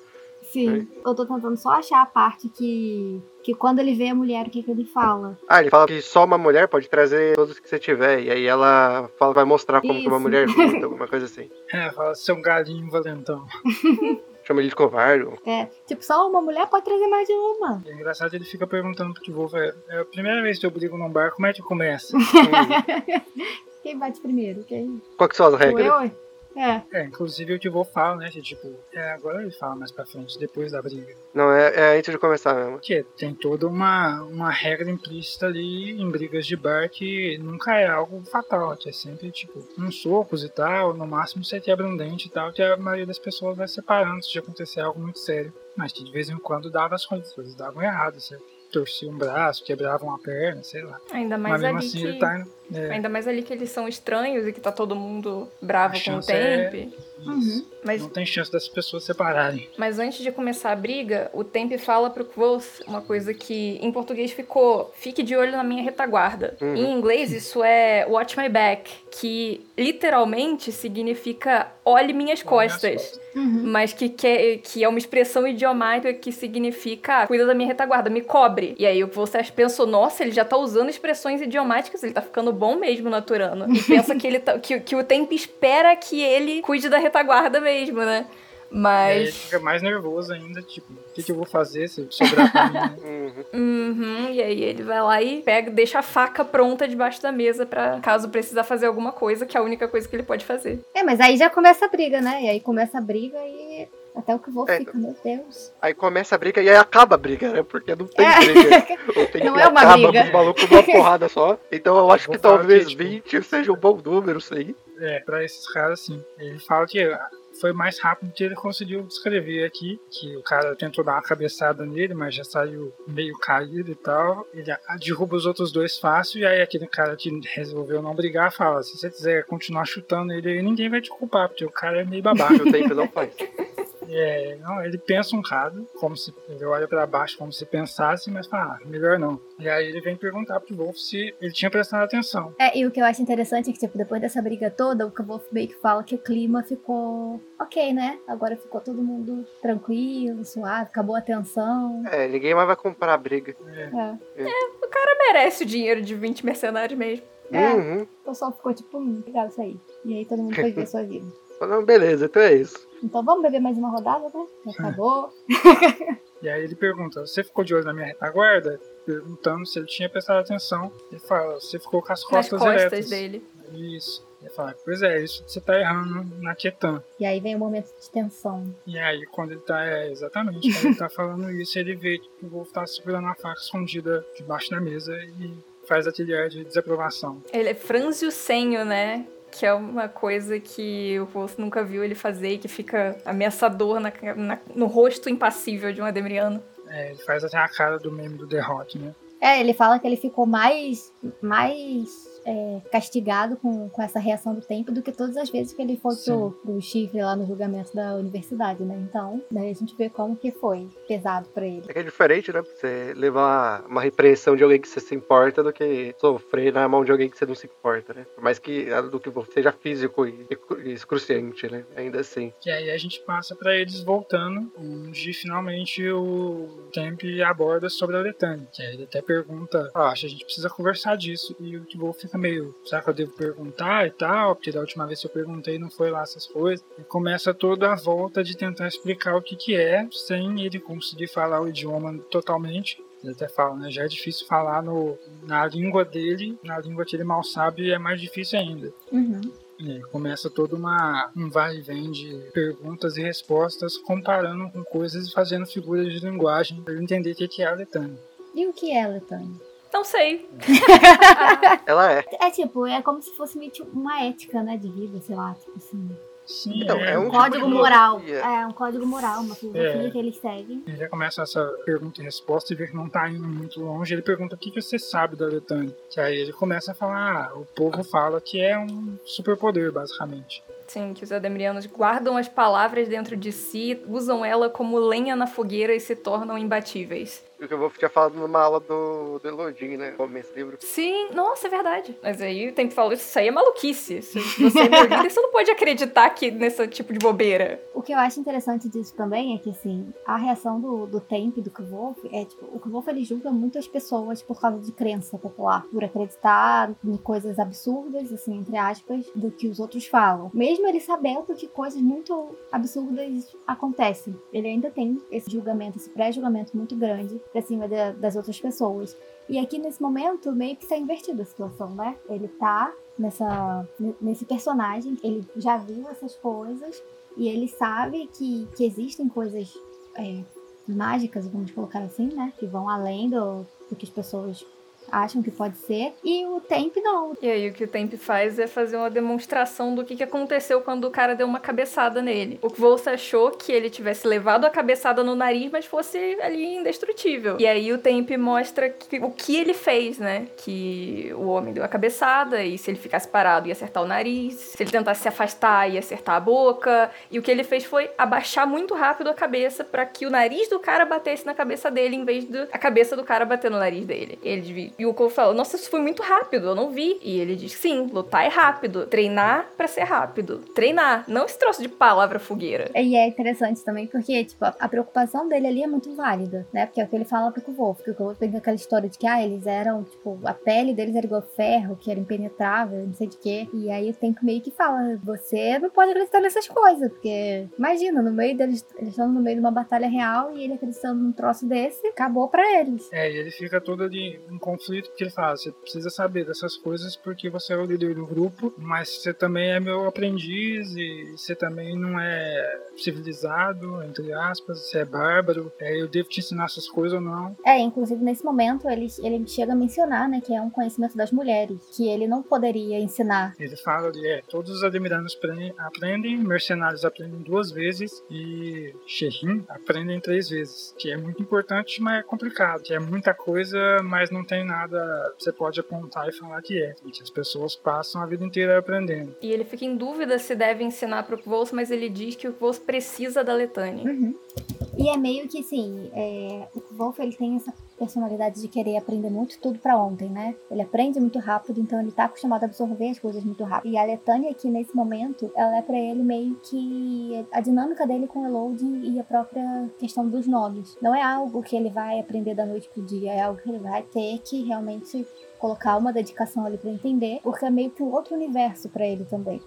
Sim. Eu tô tentando só achar a parte que. Que quando ele vê a mulher, o que, que ele fala? Ah, ele fala que só uma mulher pode trazer todos que você tiver. E aí ela fala, vai mostrar como que uma mulher luta, alguma coisa assim. É, fala, seu galinho valentão. Chama ele de covarde. É, tipo, só uma mulher pode trazer mais de uma. É engraçado ele fica perguntando pro Wolf, é, é a primeira vez que eu brigo num bar, como é que começa? Quem bate primeiro? Quem? Qual que são as regras? eu? É. É, inclusive o Wolf fala, né, que tipo, é, agora ele fala mais pra frente, depois da briga. Não, é, é antes de começar mesmo. Que tem toda uma, uma regra implícita ali em brigas de bar que nunca é algo fatal, que é sempre tipo uns socos e tal, no máximo você quebra um dente e tal, que a maioria das pessoas vai separando se acontecer algo muito sério. Mas que de vez em quando dava as coisas, as coisas davam errado, você torcia um braço, quebrava uma perna, sei lá. Ainda Mas mais mesmo ali assim que... ele tá. É, Ainda mais ali que eles são estranhos e que tá todo mundo bravo com o é- Temp. Uhum. Mas, Não tem chance das pessoas separarem. mas antes de começar a briga, o Temp fala pro Kvothe uma coisa que em português ficou fique de olho na minha retaguarda. Uhum. Em inglês isso é watch my back, que literalmente significa olhe minhas Olha as costas. Uhum. Mas que, que, que é uma expressão idiomática que significa cuida da minha retaguarda, me cobre. E aí você pensou, nossa, ele já tá usando expressões idiomáticas, ele tá ficando bom mesmo no Aturano. E pensa que, ele tá, que, que o tempo espera que ele cuide da retaguarda mesmo, né? E aí ele Mas. fica mais nervoso ainda, tipo, o que, que eu vou fazer se sobrar pra mim, né? Uhum. Uhum, e aí ele vai lá e pega, deixa a faca pronta debaixo da mesa pra caso precisar fazer alguma coisa, que é a única coisa que ele pode fazer. É, mas aí já começa a briga, né? E aí começa a briga e até o que vou É. fica, meu Deus. Aí começa a briga e aí acaba a briga, né? Porque não tem É. briga. Não é uma acaba briga. os malucos numa porrada só. Então eu acho Vou que talvez que, tipo, 20 seja um bom número, sei. É, pra esses caras, assim. Ele fala que foi mais rápido que ele conseguiu descrever aqui. Que o cara tentou dar uma cabeçada nele, mas já saiu meio caído e tal. Ele a- derruba os outros dois fácil. E aí aquele cara que resolveu não brigar fala: se você quiser continuar chutando ele, aí, ninguém vai te culpar, porque o cara é meio babaca. Tempo não faz. É, não, ele pensa um bocado, como se ele olha pra baixo como se pensasse, mas fala, ah, melhor não. E aí ele vem perguntar pro Wolf se ele tinha prestado atenção. É, e o que eu acho interessante é que, tipo, depois dessa briga toda, o Wolf meio que fala que o clima ficou ok, né? Agora ficou todo mundo tranquilo, suave, acabou a tensão. É, ninguém mais vai comprar a briga. É. O cara merece o dinheiro de 20 mercenários mesmo. É. Uhum. O pessoal ficou tipo, hum, legal isso aí. E aí todo mundo foi ver sua vida. Não, beleza, então é isso. Então vamos beber mais uma rodada, né? Já acabou. E aí ele pergunta: Você ficou de olho na minha retaguarda? Perguntando se ele tinha prestado atenção. Ele fala: Você ficou com as Nas costas, costas eretas. dele. Isso. Ele fala: Pois é, isso você tá errando na Tietã. E aí vem o momento de tensão. E aí, quando ele tá. É, exatamente. Quando ele tá falando isso, ele vê que o Wolf tá segurando a faca escondida debaixo da mesa e faz aquele ar de desaprovação. Ele é franze o senho, né? Que é uma coisa que o Wolf nunca viu ele fazer e que fica ameaçador na- na- no rosto impassível de um Ademriano. É, ele faz até a cara do meme do The Rock, né? É, ele fala que ele ficou mais, mais é, castigado com, com essa reação do tempo do que todas as vezes que ele foi pro, pro chifre lá no julgamento da universidade, né? Então, daí a gente vê como que foi pesado pra ele. É que é diferente, né? Você levar uma repreensão de alguém que você se importa do que sofrer na mão de alguém que você não se importa, né? Por mais que ah, do que seja físico e, e excruciante, né? Ainda assim. E aí a gente passa pra eles voltando, onde finalmente o Temp aborda sobre a Letânia. Que aí ele até pergunta, ó, acho que a gente precisa conversar disso. E o Wolf fica meio, será que eu devo perguntar e tal? Porque da última vez que eu perguntei não foi lá essas coisas. E começa toda a volta de tentar explicar o que que é, sem ele conseguir falar o idioma totalmente. Ele até fala, né? Já é difícil falar no, na língua dele, na língua que ele mal sabe, é mais difícil ainda. Uhum. E começa todo uma, um vai e vem de perguntas e respostas, comparando com coisas e fazendo figuras de linguagem para entender o que é a Letânia. E o que é, Letânia? Não sei. Ela é. É tipo, é como se fosse meio tipo uma ética, né, de vida, sei lá, tipo assim. Sim, Então, é um Um tipo código moral. É, um código moral, uma filosofia É. que eles seguem. Ele já começa essa pergunta e resposta e vê que não tá indo muito longe. Ele pergunta o que, que você sabe da Letânia. Que aí ele começa a falar: ah, o povo fala que é um superpoder, basicamente. Sim, que os Ademirianos guardam as palavras dentro de si, usam ela como lenha na fogueira e se tornam imbatíveis. O que eu vou tinha falado numa aula do, do Elodin, né? Como esse livro. Sim, nossa, é verdade. Mas aí o tempo falou, isso aí é maluquice. Se você é meu líder, você não pode acreditar que nesse tipo de bobeira. O que eu acho interessante disso também é que, assim, a reação do, do Temp e do Kvolf é, tipo, o Kvolf ele julga muito as pessoas por causa de crença popular, por acreditar em coisas absurdas, assim, entre aspas, do que os outros falam. Mesmo ele sabendo que coisas muito absurdas acontecem, ele ainda tem esse julgamento, esse pré-julgamento muito grande pra cima de, das outras pessoas. E aqui nesse momento meio que está invertida a situação, né? Ele tá nessa, nesse personagem, ele já viu essas coisas e ele sabe que, que existem coisas é, mágicas, vamos colocar assim, né? Que vão além do, do que as pessoas acham que pode ser, e o Temp não. E aí o que o Temp faz é fazer uma demonstração do que, que aconteceu quando o cara deu uma cabeçada nele. O Kvolsa achou que ele tivesse levado a cabeçada no nariz, mas fosse ali indestrutível. E aí o Temp mostra que, o que ele fez, né? Que o homem deu a cabeçada, e se ele ficasse parado ia acertar o nariz, se ele tentasse se afastar ia acertar a boca, e o que ele fez foi abaixar muito rápido a cabeça para que o nariz do cara batesse na cabeça dele em vez da cabeça do cara bater no nariz dele. Ele e o Cole falou: Nossa, isso foi muito rápido, eu não vi. E ele diz: Sim, lutar é rápido. Treinar para ser rápido. Treinar, não esse troço de palavra fogueira. E é interessante também porque, tipo, a preocupação dele ali é muito válida, né? Porque é o que ele fala pro Kvolf, que o Kvolf tem aquela história de que, ah, eles eram, tipo, a pele deles era igual ferro, que era impenetrável, não sei de quê. E aí o Tempo meio que fala: Você não pode acreditar nessas coisas, porque imagina, no meio deles, eles estão no meio de uma batalha real e ele acreditando num troço desse, acabou para eles. É, e ele fica todo ali em conflito que ele fala: você precisa saber dessas coisas porque você é o líder do grupo, mas você também é meu aprendiz e você também não é civilizado, entre aspas, você é bárbaro, é, eu devo te ensinar essas coisas ou não. É, inclusive nesse momento ele, ele chega a mencionar, né, que é um conhecimento das mulheres, que ele não poderia ensinar. Ele fala ali: é, todos os admiranos aprendem, mercenários aprendem duas vezes e Sherin aprendem três vezes, que é muito importante, mas é complicado, que é muita coisa, mas não tem nada você pode apontar e falar que é. As pessoas passam a vida inteira aprendendo. E ele fica em dúvida se deve ensinar pro Kvols, mas ele diz que o Kvols precisa da Letânia. Uhum. E é meio que assim, é, o Wolf ele tem essa personalidade de querer aprender muito tudo para ontem, né? Ele aprende muito rápido, então ele tá acostumado a absorver as coisas muito rápido. E a Letânia aqui nesse momento, ela é para ele meio que a dinâmica dele com o Elode e a própria questão dos nomes. Não é algo que ele vai aprender da noite pro dia, é algo que ele vai ter que realmente colocar uma dedicação ali para entender, porque é meio que um outro universo para ele também,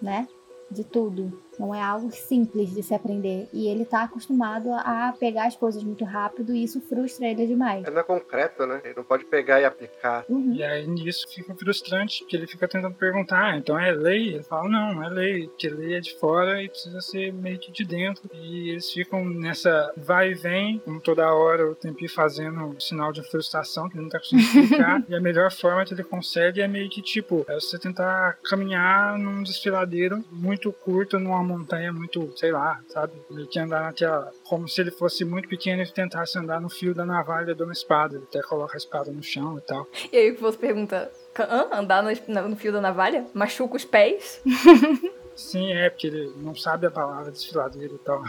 né? De tudo. Não é algo simples de se aprender. E ele tá acostumado a pegar as coisas muito rápido e isso frustra ele demais. Ele não é concreto, né? Ele não pode pegar e aplicar. Uhum. E aí nisso fica frustrante, porque ele fica tentando perguntar, ah, então é lei? Ele fala, não, não é lei, porque lei é de fora e precisa ser meio que de dentro. E eles ficam nessa vai e vem, como toda hora o Tempi fazendo um sinal de frustração, que ele não tá conseguindo explicar. e a melhor forma que ele consegue é meio que tipo, é você tentar caminhar num desfiladeiro muito curto, numa montanha muito, sei lá, sabe? Ele que andar naquela. Como se ele fosse muito pequeno e tentasse andar no fio da navalha de uma espada. Ele até coloca a espada no chão e tal. E aí você pergunta: Hã? andar no, no fio da navalha? Machuca os pés? Sim, é, porque ele não sabe a palavra desfiladeiro e tal.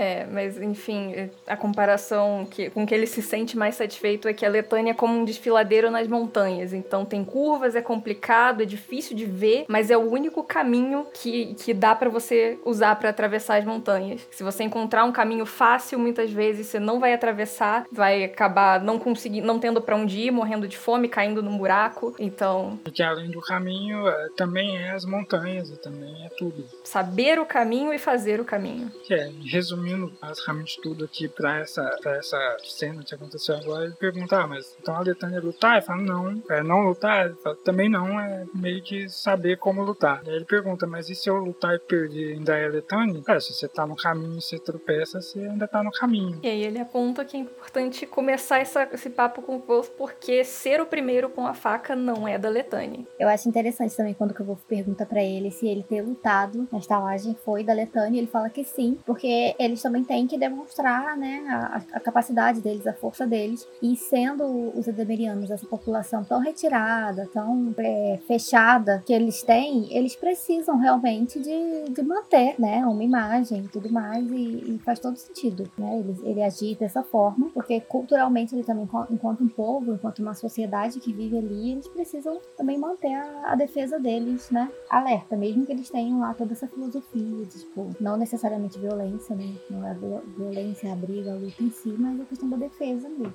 É, mas enfim, a comparação que, com que ele se sente mais satisfeito é que a Letânia é como um desfiladeiro nas montanhas. Então tem curvas, é complicado, é difícil de ver, mas é o único caminho que, que dá para você usar para atravessar as montanhas. Se você encontrar um caminho fácil, muitas vezes você não vai atravessar, vai acabar não conseguindo, não tendo para onde ir, morrendo de fome, caindo num buraco. Então. Porque além do caminho, é, também é as montanhas e também é tudo. Saber o caminho e fazer o caminho. É, resumindo resumindo basicamente tudo aqui pra essa, pra essa cena que aconteceu agora, ele pergunta, ah, mas então a Letânia lutar? Ele fala, não, é não lutar? Ele fala, também não, é meio que saber como lutar. E aí ele pergunta, mas e se eu lutar e perder ainda é Letânia? É, se você tá no caminho e você tropeça, você ainda tá no caminho. E aí ele aponta que é importante começar essa, esse papo com o Wolf, porque ser o primeiro com a faca não é da Letânia. Eu acho interessante também quando o Wolf pergunta para ele se ele ter lutado na estalagem foi da Letânia, ele fala que sim, porque ele eles também têm que demonstrar, né, a, a capacidade deles, a força deles. E sendo os edemerianos essa população tão retirada, tão é, fechada que eles têm, eles precisam realmente de, de manter, né, uma imagem e tudo mais. E, e, faz todo sentido, né, ele, ele agir dessa forma, porque culturalmente ele também, enquanto um povo, enquanto uma sociedade que vive ali, eles precisam também manter a, a defesa deles, né, alerta, mesmo que eles tenham lá toda essa filosofia, de, tipo, não necessariamente violência, né, não é violência, a briga, a luta em si, mas a questão da defesa mesmo.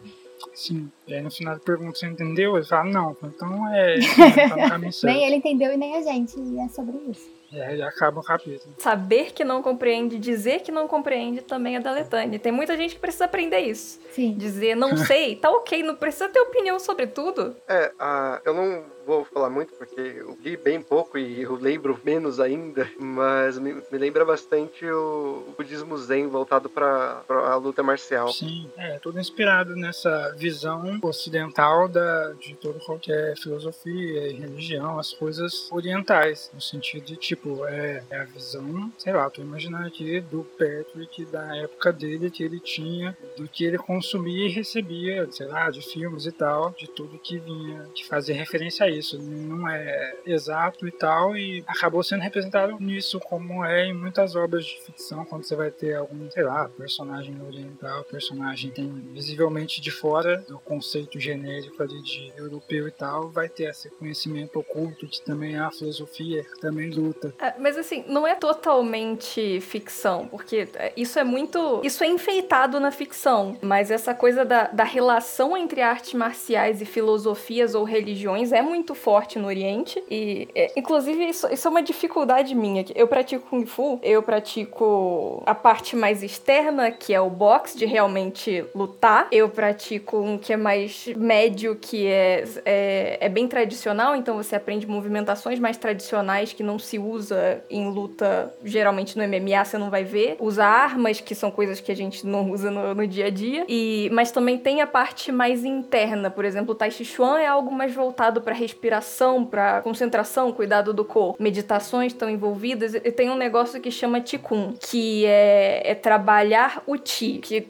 Sim. E aí no final pergunta você entendeu? Ele fala, não, então é. Tá nem ele entendeu e nem a gente. E é sobre isso. E aí acaba o capítulo. Saber que não compreende, dizer que não compreende também é da Letânia. Tem muita gente que precisa aprender isso. Sim. Dizer não sei, tá ok, não precisa ter opinião sobre tudo. É, uh, eu não vou falar muito porque eu li bem pouco e eu lembro menos ainda, mas me, me lembra bastante o, o, budismo zen voltado para a luta marcial. Sim, é tudo inspirado nessa visão ocidental da, de todo qualquer filosofia e religião, as coisas orientais, no sentido de tipo, é, é a visão, sei lá, tô imaginando aqui do Patrick da época dele que ele tinha, do que ele consumia e recebia, sei lá, de filmes e tal, de tudo que vinha, que fazia referência a isso. Não é exato e tal, e acabou sendo representado nisso, como é em muitas obras de ficção, quando você vai ter algum, sei lá, personagem oriental, personagem tem visivelmente de fora do conceito genérico ali de europeu e tal, vai ter esse conhecimento oculto, que também é a filosofia, que também luta. É, mas assim, não é totalmente ficção, porque é, isso é muito. Isso é enfeitado na ficção, mas essa coisa da, da relação entre artes marciais e filosofias ou religiões é muito muito forte no Oriente. E, é, inclusive, isso, isso é uma dificuldade minha. Eu pratico Kung Fu, eu pratico a parte mais externa, que é o boxe, de realmente lutar. Eu pratico um que é mais médio, que é, é, é bem tradicional, então você aprende movimentações mais tradicionais que não se usa em luta, geralmente no MMA você não vai ver. Usa armas, que são coisas que a gente não usa no, no dia a dia. E, mas também tem a parte mais interna, por exemplo, o Tai Chi Chuan é algo mais voltado para respiração, para concentração, cuidado do corpo. Meditações estão envolvidas e tem um negócio que chama Qigong, que é, é trabalhar o Qi, que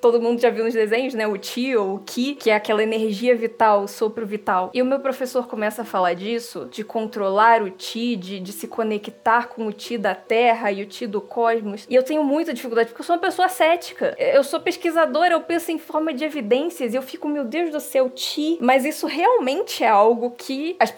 todo mundo já viu nos desenhos, né? O Qi ou o Qi, que é aquela energia vital, o sopro vital. E o meu professor começa a falar disso, de controlar o Qi, de, de se conectar com o Qi da Terra e o Qi do cosmos. E eu tenho muita dificuldade, porque eu sou uma pessoa cética. Eu sou pesquisadora, eu penso em forma de evidências e eu fico, meu Deus do céu, Qi. Mas isso realmente é algo que que as,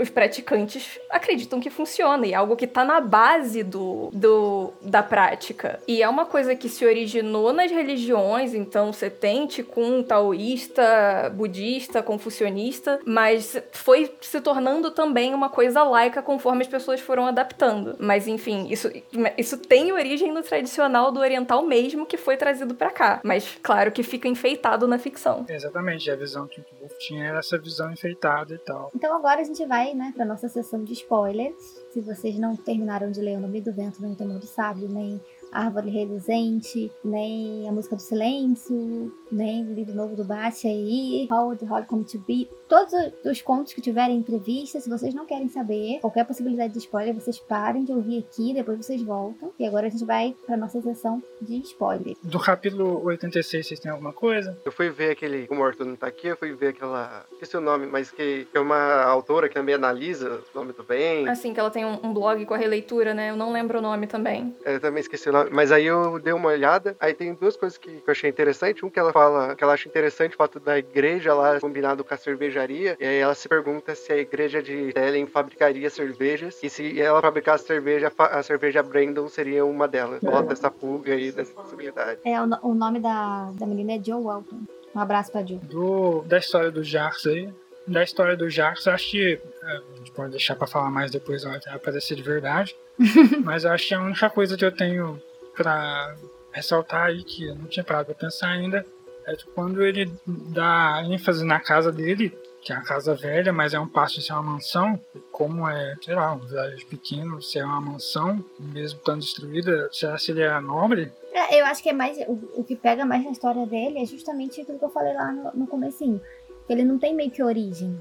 os praticantes acreditam que funciona e é algo que está na base do, do, da prática. E é uma coisa que se originou nas religiões, então você tem Qigong taoísta, budista, confucionista, mas foi se tornando também uma coisa laica conforme as pessoas foram adaptando. Mas enfim, isso, isso tem origem no tradicional do oriental mesmo que foi trazido para cá. Mas claro que fica enfeitado na ficção. Exatamente, a visão que o Wolf tinha era essa visão enfeitada e tal. Então agora a gente vai, né, para nossa sessão de spoilers. Se vocês não terminaram de ler O Nome do Vento, nem Temor do Sábio, nem Árvore Reluzente, nem A Música do Silêncio, nem o livro novo do Bate aí, Hold, Hold Come to Be. Todos os contos que tiverem entrevista, se vocês não querem saber qualquer possibilidade de spoiler, vocês parem de ouvir aqui, depois vocês voltam. E agora a gente vai para nossa sessão de spoiler. Do capítulo 86, vocês têm alguma coisa? Eu fui ver aquele. O Morto não tá aqui, eu fui ver aquela. Esqueci o nome, mas que, que é uma autora que também analisa o nome do bem. Assim, que ela tem um, um blog com a releitura, né? Eu não lembro o nome também. Eu também esqueci o nome. Mas aí eu dei uma olhada. Aí tem duas coisas que, eu achei interessante. Um que ela fala que ela acha interessante o fato da igreja lá combinado com a cervejaria. E aí ela se pergunta se a igreja de Ellen fabricaria cervejas. E se ela fabricasse cerveja, a cerveja Brandon seria uma delas. Bota essa pulga aí dessa possibilidade. É, o, o nome da, da menina é Joe Walton. Um abraço pra Joe. Do, da história do Jars aí. Da história do Jars, acho que. É, a gente pode deixar pra falar mais depois, ela vai aparecer de verdade. Mas eu acho que a única coisa que eu tenho pra ressaltar aí, que eu não tinha parado pra pensar ainda, é quando ele dá ênfase na casa dele, que é a casa velha, mas é um passo de ser uma mansão, como é, sei lá, um vilarejo pequeno, se é uma mansão, mesmo estando destruída, será se ele é nobre? É, eu acho que é mais, o, o, que pega mais na história dele é justamente aquilo que eu falei lá no, no comecinho, que ele não tem meio que origem,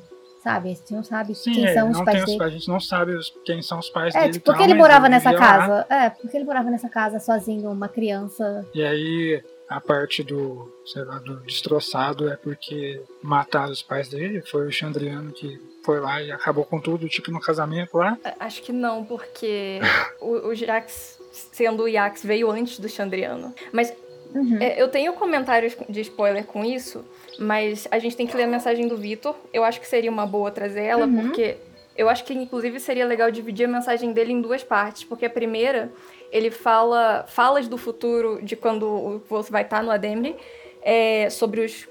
sabe? A gente não sabe Sim, quem é, são os pais dele. a gente não sabe quem são os pais É, dele. tipo, porque tal, ele morava nessa vivia lá. casa. É, porque ele morava nessa casa sozinho, uma criança. E aí a parte do, sei lá, do destroçado é porque mataram os pais dele. Foi o Chandriano que foi lá e acabou com tudo, tipo no casamento lá. Acho que não, porque o, o Jax, sendo o Jax, veio antes do Chandriano. Mas Uhum. é, eu tenho comentários de spoiler com isso, mas a gente tem que ler a mensagem do Vitor. Eu acho que seria uma boa trazer ela, Uhum. porque eu acho que inclusive seria legal dividir a mensagem dele em duas partes, porque a primeira ele fala falas do futuro de quando Wolf vai estar no Ademre, é, sobre os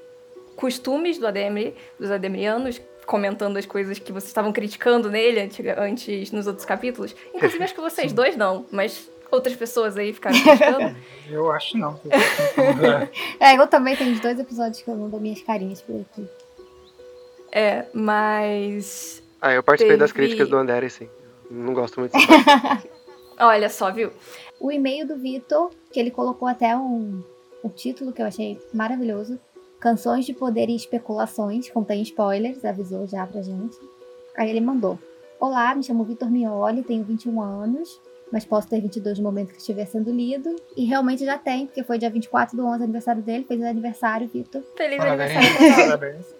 costumes do Ademre, dos Ademrianos, comentando as coisas que vocês estavam criticando nele antiga- antes nos outros capítulos. Inclusive acho que vocês dois não, mas outras pessoas aí ficaram criticando. Eu acho não. É, eu também tenho os dois episódios que eu não dou minhas carinhas por aqui. É, mas. Ah, eu participei das Teve- críticas do Andere, sim. Não gosto muito disso. Olha só, viu? O e-mail do Vitor, que ele colocou até um, um título que eu achei maravilhoso. Canções de Poder e Especulações, contém spoilers, avisou já pra gente. Aí ele mandou. Olá, me chamo Vitor Mioli, tenho 21 anos, mas posso ter 22 no momento que estiver sendo lido. E realmente já tem, porque foi dia 24 do 11, aniversário dele. Feliz aniversário, Vitor. Feliz Parabéns. aniversário. Parabéns.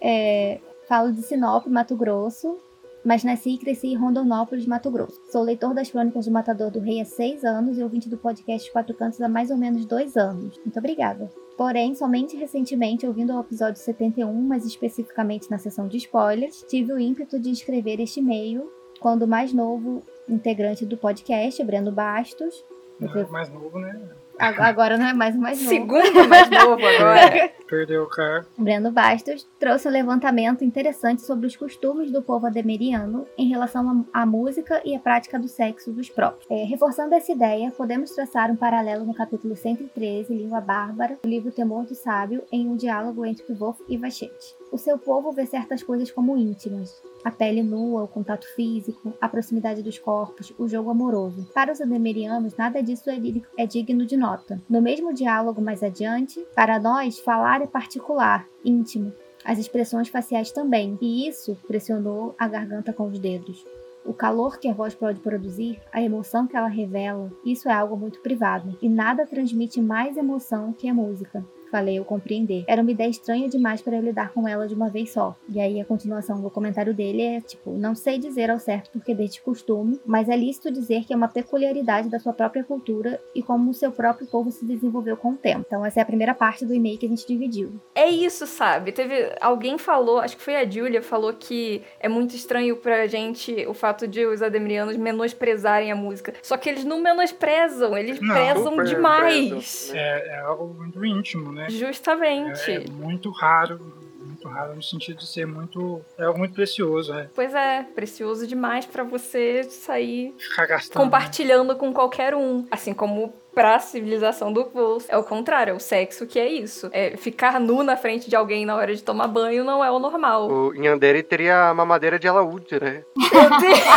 É, falo de Sinop, Mato Grosso, mas nasci e cresci em Rondonópolis, Mato Grosso. Sou leitor das Crônicas do Matador do Rei há seis anos e ouvinte do podcast Quatro Cantos há mais ou menos dois anos. Muito obrigada. Porém, somente recentemente, ouvindo o episódio 71, mas especificamente na sessão de spoilers, tive o ímpeto de escrever este e-mail quando o mais novo integrante do podcast, Breno Bastos, Não é mais novo, né? ag- agora não é mais o mais novo. Segundo mais novo agora. Perdeu o carro. Breno Bastos trouxe um levantamento interessante sobre os costumes do povo ademeriano em relação à música e à prática do sexo dos próprios. É, reforçando essa ideia, podemos traçar um paralelo no capítulo 113, Língua Bárbara, do livro Temor do Sábio, em um diálogo entre Kvolf e Vachete. O seu povo vê certas coisas como íntimas, a pele nua, o contato físico, a proximidade dos corpos, o jogo amoroso. Para os ademerianos, nada disso é é digno de nota. No mesmo diálogo mais adiante, para nós, falar é particular, íntimo. As expressões faciais também, e isso pressionou a garganta com os dedos. O calor que a voz pode produzir, a emoção que ela revela, isso é algo muito privado. E nada transmite mais emoção que a música. Falei eu compreender. Era uma ideia estranha demais para eu lidar com ela de uma vez só. E aí a continuação do comentário dele é tipo: não sei dizer ao certo porque deste costume, mas é lícito dizer que é uma peculiaridade da sua própria cultura e como o seu próprio povo se desenvolveu com o tempo. Então essa é a primeira parte do e-mail que a gente dividiu. É isso, sabe? Teve. Alguém falou, acho que foi a Julia, falou que é muito estranho pra gente o fato de os ademrianos menosprezarem a música. Só que eles não menosprezam, eles Não, prezam demais. É, é algo muito íntimo, né? Justamente. É, é muito raro, muito raro no sentido de ser muito. É algo muito precioso, é. Pois é, precioso demais pra você sair Ficar gastando. compartilhando com qualquer um. Assim como pra civilização do Wolf. É o contrário, é o sexo que é isso. É ficar nu na frente de alguém na hora de tomar banho não é o normal. O Yandere teria a mamadeira de alaúde, né? Meu Deus!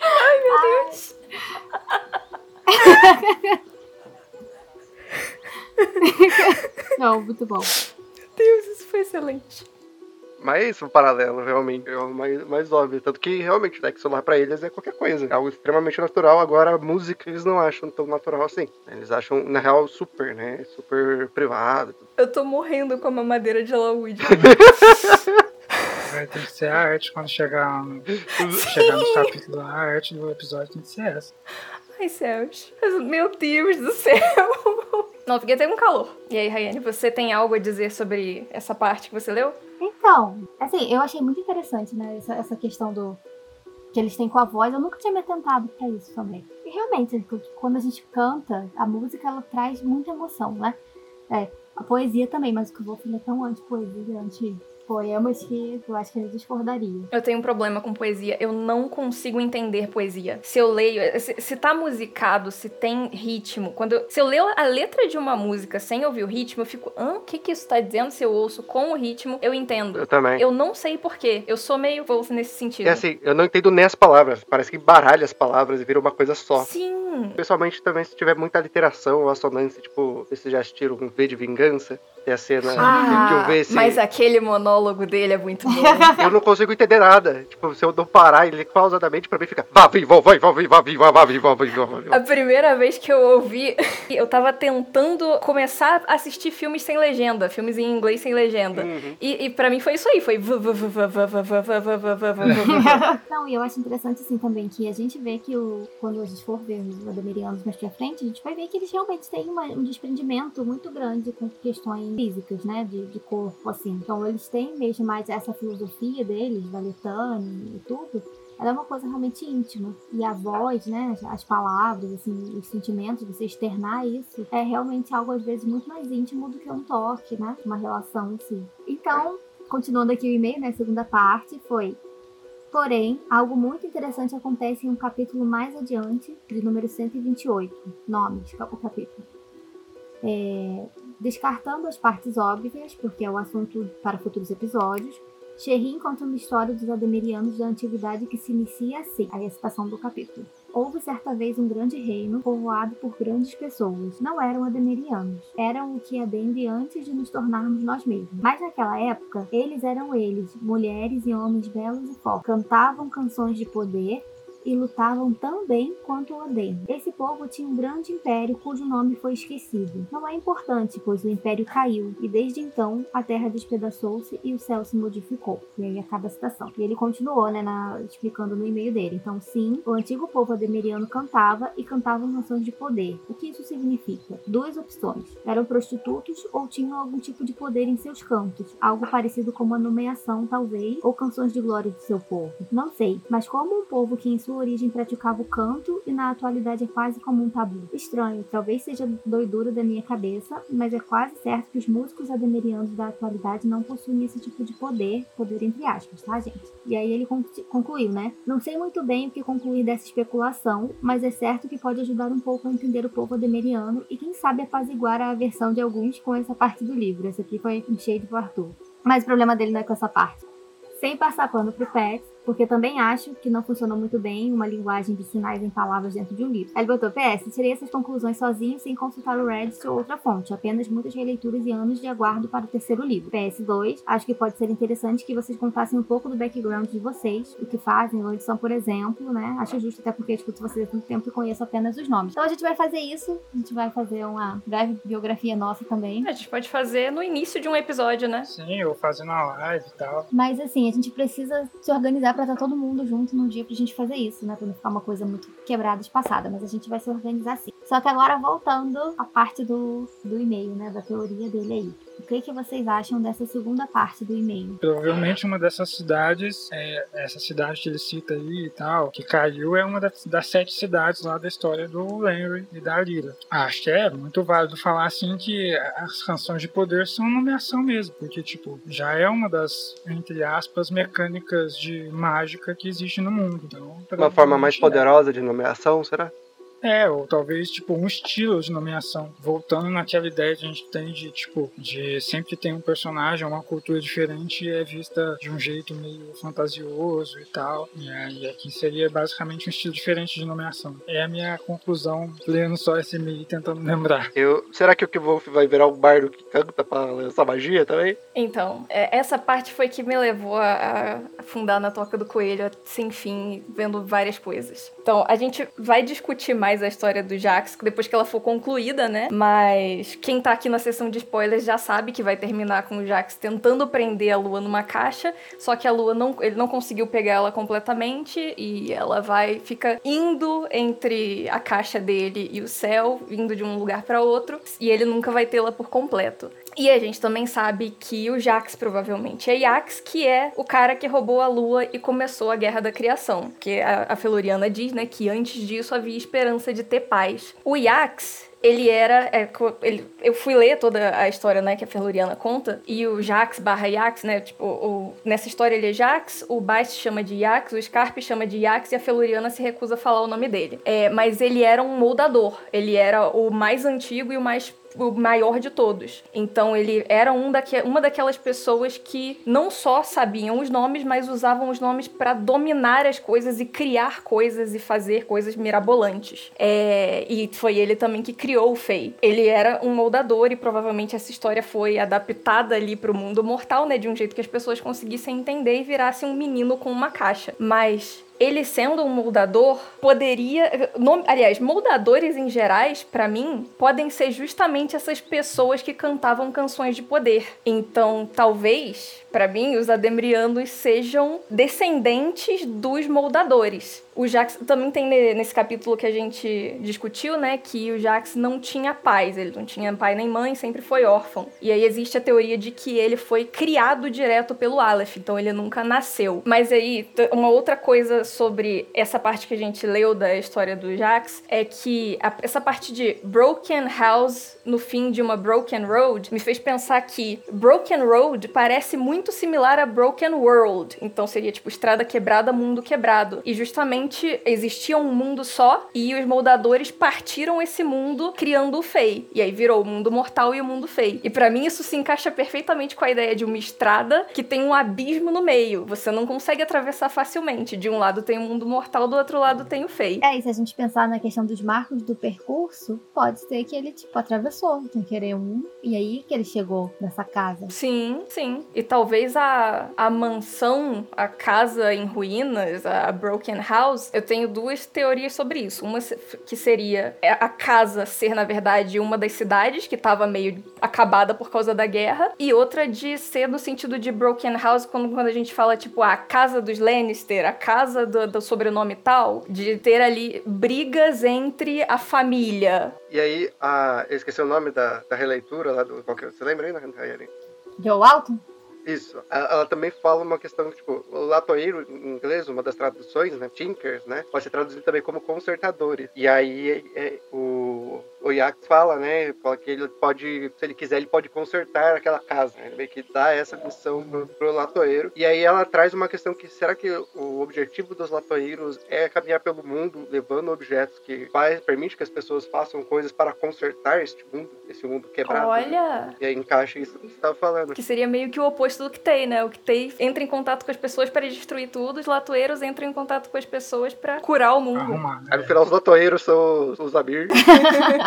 Ai, meu Deus! Não, muito bom. Deus, isso foi excelente. Mas o paralelo realmente é o mais, mais óbvio. Tanto que realmente sexo lá pra eles é qualquer coisa. É algo extremamente natural. Agora a música eles não acham tão natural assim. Eles acham, na real, super, né? Super privado. Eu tô morrendo com a mamadeira de alaúde. Vai ter que ser a arte quando chegar no, chegar no capítulo. A arte do episódio tem que ser essa. Ai, céus. Meu Deus do céu. Não, fiquei até com calor. E aí, Rayane, você tem algo a dizer sobre essa parte que você leu? Então, assim, eu achei muito interessante, né, essa, essa questão do que eles têm com a voz. Eu nunca tinha me atentado pra isso também. E realmente, quando a gente canta, a música ela traz muita emoção, né? É, a poesia também, mas o que eu vou falar é tão anti-poesia, anti poemas que eu acho que ele discordaria. Eu tenho um problema com poesia. Eu não consigo entender poesia. Se eu leio, se, se tá musicado, se tem ritmo, quando eu, se eu leio a letra de uma música sem ouvir o ritmo, eu fico, hã, o que que isso tá dizendo? Se eu ouço com o ritmo, eu entendo. Eu também. Eu não sei porquê. Eu sou meio wolf nesse sentido. É assim, eu não entendo nem as palavras. Parece que baralha as palavras e vira uma coisa só. Sim. Pessoalmente também, se tiver muita literação ou assonância, tipo, vocês já assistiram um V de Vingança? Tem a cena Ah, que eu vejo esse... mas aquele monólogo monólogo dele é muito bom. eu não consigo entender nada. Tipo, se eu não parar ele pausadamente, pra mim ficar Vá, vim, vou, vai, vá, vá, vim, vá, vá, vim, vá, A primeira vez que eu ouvi, eu tava tentando começar a assistir filmes sem legenda, filmes em inglês sem legenda. Uhum. E, e pra mim foi isso aí, foi. Não, e eu acho interessante assim também que a gente vê que o, quando a gente for ver os ladamerianos mais pra frente, a gente vai ver que eles realmente têm uma, um desprendimento muito grande com questões físicas, né? De, de corpo, assim. Então eles têm mesmo mais essa filosofia deles, da Letane e tudo. Ela é uma coisa realmente íntima. E a voz, né? as- As palavras, assim, os sentimentos, você externar isso, é realmente algo às vezes muito mais íntimo do que um toque, né? Uma relação em si. Então, continuando aqui o e-mail, né? A segunda parte foi Porém, algo muito interessante acontece em um capítulo mais adiante, de número 128, nome o capítulo. É, descartando as partes óbvias, porque é o assunto para futuros episódios, Sherrin conta uma história dos Ademirianos da antiguidade que se inicia assim, aí a citação do capítulo. Houve certa vez um grande reino povoado por grandes pessoas. Não eram ademerianos, eram o que Ademre antes de nos tornarmos nós mesmos. Mas naquela época, eles eram eles, mulheres e homens belos e fortes. Cantavam canções de poder e lutavam tão bem quanto o Odem. Esse povo tinha um grande império cujo nome foi esquecido. Não é importante, pois o império caiu e desde então a terra despedaçou-se e o céu se modificou. E aí acaba a citação. E ele continuou, né, na- explicando no e-mail dele. Então, sim, o antigo povo ademeriano cantava e cantava canções de poder. O que isso significa? Duas opções. Eram prostitutos ou tinham algum tipo de poder em seus cantos, algo parecido com uma nomeação, talvez, ou canções de glória de seu povo. Não sei, mas como um povo que em sua origem praticava o canto e na atualidade é quase como um tabu. Estranho, talvez seja doidura da minha cabeça, mas é quase certo que os músicos ademerianos da atualidade não possuem esse tipo de poder, poder entre aspas, tá, gente? E aí ele con- concluiu, né? Não sei muito bem o que concluir dessa especulação, mas é certo que pode ajudar um pouco a entender o povo ademeriano e quem sabe apaziguar a aversão de alguns com essa parte do livro. Esse aqui foi um shade pro Arthur. Mas o problema dele não é com essa parte. Sem passar pano pro Pet, porque também acho que não funcionou muito bem uma linguagem de sinais em palavras dentro de um livro. Aí ele botou PS, tirei essas conclusões sozinho sem consultar o Reddit ou outra fonte, apenas muitas releituras e anos de aguardo para o terceiro livro. PS2, acho que pode ser interessante que vocês contassem um pouco do background de vocês, o que fazem, onde são, por exemplo, né? Acho justo até porque eu escuto vocês há muito tempo e conheço apenas os nomes. Então a gente vai fazer isso, a gente vai fazer uma breve biografia nossa também. A gente pode fazer no início de um episódio, né? Sim, ou fazendo a live e tal. Mas assim, a gente precisa se organizar pra estar todo mundo junto num dia pra gente fazer isso, né? Pra não ficar uma coisa muito quebrada, espaçada. Mas a gente vai se organizar sim. Só que agora voltando à parte do, do e-mail, né? Da teoria dele aí. O que, que vocês acham dessa segunda parte do e-mail? Provavelmente uma dessas cidades, é, essa cidade que ele cita aí e tal, que caiu, é uma das, das sete cidades lá da história do Henry e da Lira. Acho que é muito válido falar assim que as canções de poder são nomeação mesmo, porque, tipo, já é uma das, entre aspas, mecânicas de mágica que existe no mundo. Então, Uma forma mais poderosa de nomeação, será? É, ou talvez, tipo, um estilo de nomeação. Voltando naquela ideia que a gente tem de, tipo, de sempre ter um personagem, uma cultura diferente e é vista de um jeito meio fantasioso e tal. E aí aqui seria basicamente um estilo diferente de nomeação. É a minha conclusão, lendo só esse e tentando lembrar. Eu, será que o Kvolf vai virar um bardo que canta pra lançar magia também? Então, é, essa parte foi que me levou a, a afundar na toca do coelho sem fim, vendo várias coisas. Então, a gente vai discutir mais a história do Jax depois que ela for concluída, né? Mas quem tá aqui na sessão de spoilers já sabe que vai terminar com o Jax tentando prender a Lua numa caixa, só que a Lua não, ele não conseguiu pegar ela completamente e ela vai fica indo entre a caixa dele e o céu, indo de um lugar para outro, e ele nunca vai tê-la por completo. E a gente também sabe que o Jax provavelmente é Yax, que é o cara que roubou a lua e começou a Guerra da Criação. Que a, a Feluriana diz, né, que antes disso havia esperança de ter paz. O Yax ele era. É, ele, eu fui ler toda a história, né, que a Ferluriana conta, e o Jax barra Yax, né, tipo, o, nessa história ele é Jax, o Bast chama de Yax, o Scarpe chama de Yax e a Feluriana se recusa a falar o nome dele. É, mas ele era um moldador, ele era o mais antigo e o mais o maior de todos. Então ele era um daque, uma daquelas pessoas que não só sabiam os nomes, mas usavam os nomes para dominar as coisas e criar coisas e fazer coisas mirabolantes. É, e foi ele também que criou o Fei. Ele era um moldador e provavelmente essa história foi adaptada ali para o mundo mortal, né, de um jeito que as pessoas conseguissem entender e virassem um menino com uma caixa. Mas ele sendo um moldador, poderia. aliás, moldadores em gerais, para mim, podem ser justamente essas pessoas que cantavam canções de poder. Então, talvez, para mim, os Ademrianos sejam descendentes dos moldadores. O Jax também tem nesse capítulo que a gente discutiu, né, que o Jax não tinha pais, ele não tinha pai nem mãe, sempre foi órfão. E aí existe a teoria de que ele foi criado direto pelo Aleph, então ele nunca nasceu. Mas aí, uma outra coisa sobre essa parte que a gente leu da história do Jax é que a, essa parte de broken house no fim de uma broken road me fez pensar que broken road parece muito similar a broken world, então seria tipo estrada quebrada, mundo quebrado. E justamente existia um mundo só e os moldadores partiram esse mundo criando o Fei. E aí virou o mundo mortal e o mundo Fei. E para mim isso se encaixa perfeitamente com a ideia de uma estrada que tem um abismo no meio. Você não consegue atravessar facilmente. De um lado tem o mundo mortal, do outro lado tem o Fei. É, e se a gente pensar na questão dos marcos do percurso, pode ser que ele, tipo, atravessou sem querer um, e aí que ele chegou nessa casa. Sim, sim. E talvez a, a mansão, a casa em ruínas, a Broken House, House, eu tenho duas teorias sobre isso. Uma que seria é, a casa ser, na verdade, uma das cidades que estava meio acabada por causa da guerra, e outra de ser no sentido de Broken House, quando, quando a gente fala, tipo, a casa dos Lannister, a casa do, do sobrenome tal, de ter ali brigas entre a família. E aí, a, eu esqueci o nome da, da releitura lá do. Qual que, é? você lembra aí, Rayane? Joe Alton? Isso. Ela também fala uma questão, tipo, latoeiro, em inglês, uma das traduções, né? Tinkers, né? Pode ser traduzido também como consertadores. E aí é, é, o, o Yax fala, né? Fala que ele pode, se ele quiser, ele pode consertar aquela casa. Né? Ele meio que dá essa missão pro, pro latoeiro. E aí ela traz uma questão que será que o objetivo dos latoeiros é caminhar pelo mundo, levando objetos que faz, permite que as pessoas façam coisas para consertar este mundo, esse mundo quebrado. Né? Olha! Né? E aí encaixa isso que você estava falando. Que seria meio que o oposto do que tem, né? O que tem entra em contato com as pessoas para destruir tudo, os latoeiros entram em contato com as pessoas para curar o mundo. Arrumar, né? Aí no final os latoeiros são os, os Abir.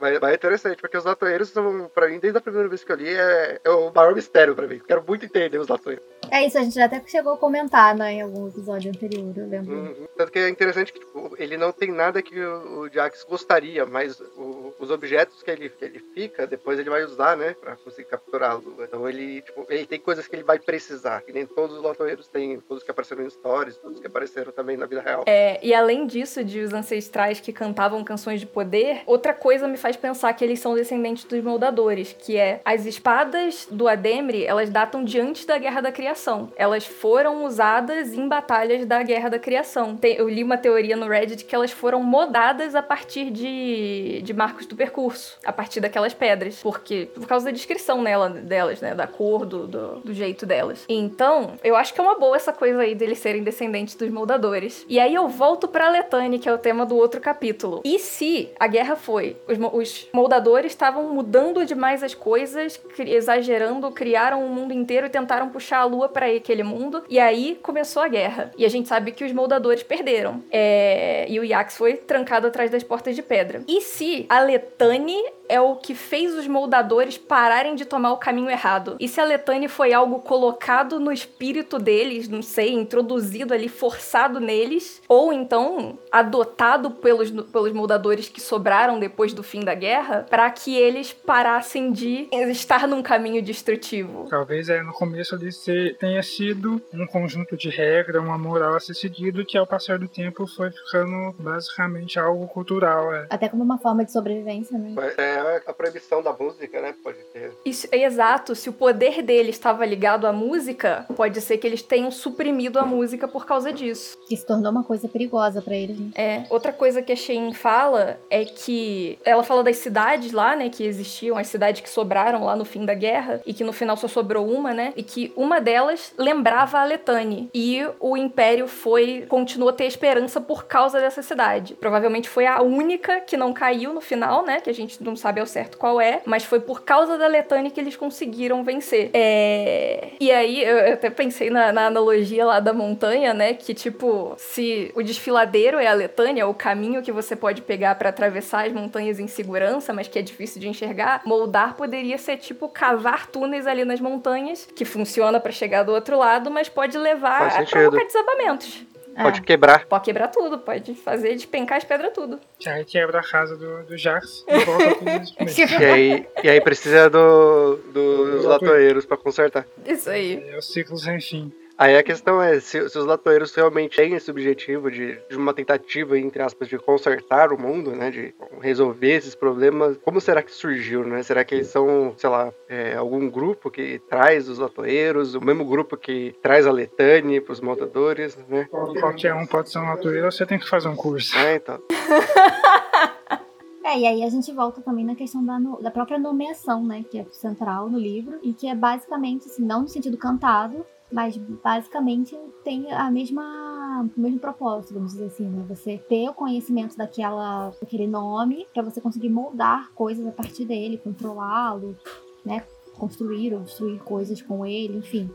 mas, mas, é interessante, porque os latoeiros são, pra mim, desde a primeira vez que eu li, é, é o maior mistério pra mim. Quero muito entender os latoeiros. É isso, a gente até chegou a comentar, né, em algum episódio anterior, eu lembro. Uhum. Tanto que é interessante que tipo, ele não tem nada que o, o Jax gostaria, mas o, os objetos que ele, que ele fica, depois ele vai usar, né, pra conseguir capturá-lo. Então ele, tipo, ele tem coisas que ele vai precisar, que nem todos os latoeiros têm, todos que apareceram em stories, todos que apareceram também na vida real. É, e além disso, de os ancestrais que cantavam canções de poder, outra coisa me faz pensar que eles são descendentes dos moldadores, que é as espadas do Ademre, elas datam de antes da Guerra da Criação. Elas foram usadas em batalhas da Guerra da Criação. Eu li uma teoria no Reddit que elas foram modadas a partir de, de marcos do percurso, a partir daquelas pedras, porque por causa da descrição nela, delas, né, da cor, do, do, do jeito delas. Então, eu acho que é uma boa essa coisa aí deles serem descendentes dos moldadores. E aí eu volto pra Letane, que é o tema do outro capítulo. E se a guerra foi, os, os moldadores estavam mudando demais as coisas, exagerando, criaram o mundo inteiro e tentaram puxar a lua lua para aquele mundo. E aí começou a guerra. E a gente sabe que os moldadores perderam. É... E o Yax foi trancado atrás das portas de pedra. E se a Letane é o que fez os moldadores pararem de tomar o caminho errado. E se a Letane foi algo colocado no espírito deles, não sei, introduzido ali, forçado neles, ou então adotado pelos, pelos moldadores que sobraram depois do fim da guerra, para que eles parassem de estar num caminho destrutivo. Talvez é, no começo ali tenha sido um conjunto de regras, uma moral a ser seguido, que ao passar do tempo foi ficando basicamente algo cultural. É. Até como uma forma de sobrevivência, né? É é a proibição da música, né? Pode ter. Isso é exato. Se o poder dele estava ligado à música, pode ser que eles tenham suprimido a música por causa disso. Que se tornou uma coisa perigosa pra eles, né? É. Outra coisa que a Shein fala é que ela fala das cidades lá, né, que existiam, as cidades que sobraram lá no fim da guerra e que no final só sobrou uma, né? E que uma delas lembrava a Letane. E o Império foi continuou a ter esperança por causa dessa cidade. Provavelmente foi a única que não caiu no final, né? Que a gente não sabe ao certo qual é, mas foi por causa da Letane que eles conseguiram vencer. É... E aí eu até pensei na, na analogia lá da montanha, né? Que tipo, se o desfiladeiro é a Letânia, o caminho que você pode pegar para atravessar as montanhas em segurança, mas que é difícil de enxergar, moldar poderia ser tipo cavar túneis ali nas montanhas, que funciona para chegar do outro lado, mas pode levar a provocar desabamentos. Pode quebrar. Pode quebrar tudo, pode fazer despencar as pedras tudo. Que aí quebra a casa do, do Jax e volta tudo isso. E aí, e aí precisa do, dos latoeiros pra consertar. Isso aí. É o ciclo sem fim. Aí a questão é, se, se os latoeiros realmente têm esse objetivo de, de uma tentativa, entre aspas, de consertar o mundo, né, de resolver esses problemas, como será que surgiu, né? Será que eles são, sei lá, é, algum grupo que traz os latoeiros, o mesmo grupo que traz a Letane pros montadores, né? Qualquer um pode ser um atueiro, você tem que fazer um curso. É, então. É, e aí a gente volta também na questão da, no- da própria nomeação, né? Que é central no livro. E que é basicamente, assim, não no sentido cantado, mas basicamente tem a mesma, o mesmo propósito, vamos dizer assim, né? Você ter o conhecimento daquela, daquele nome pra você conseguir moldar coisas a partir dele, controlá-lo, né? Construir ou destruir coisas com ele, enfim.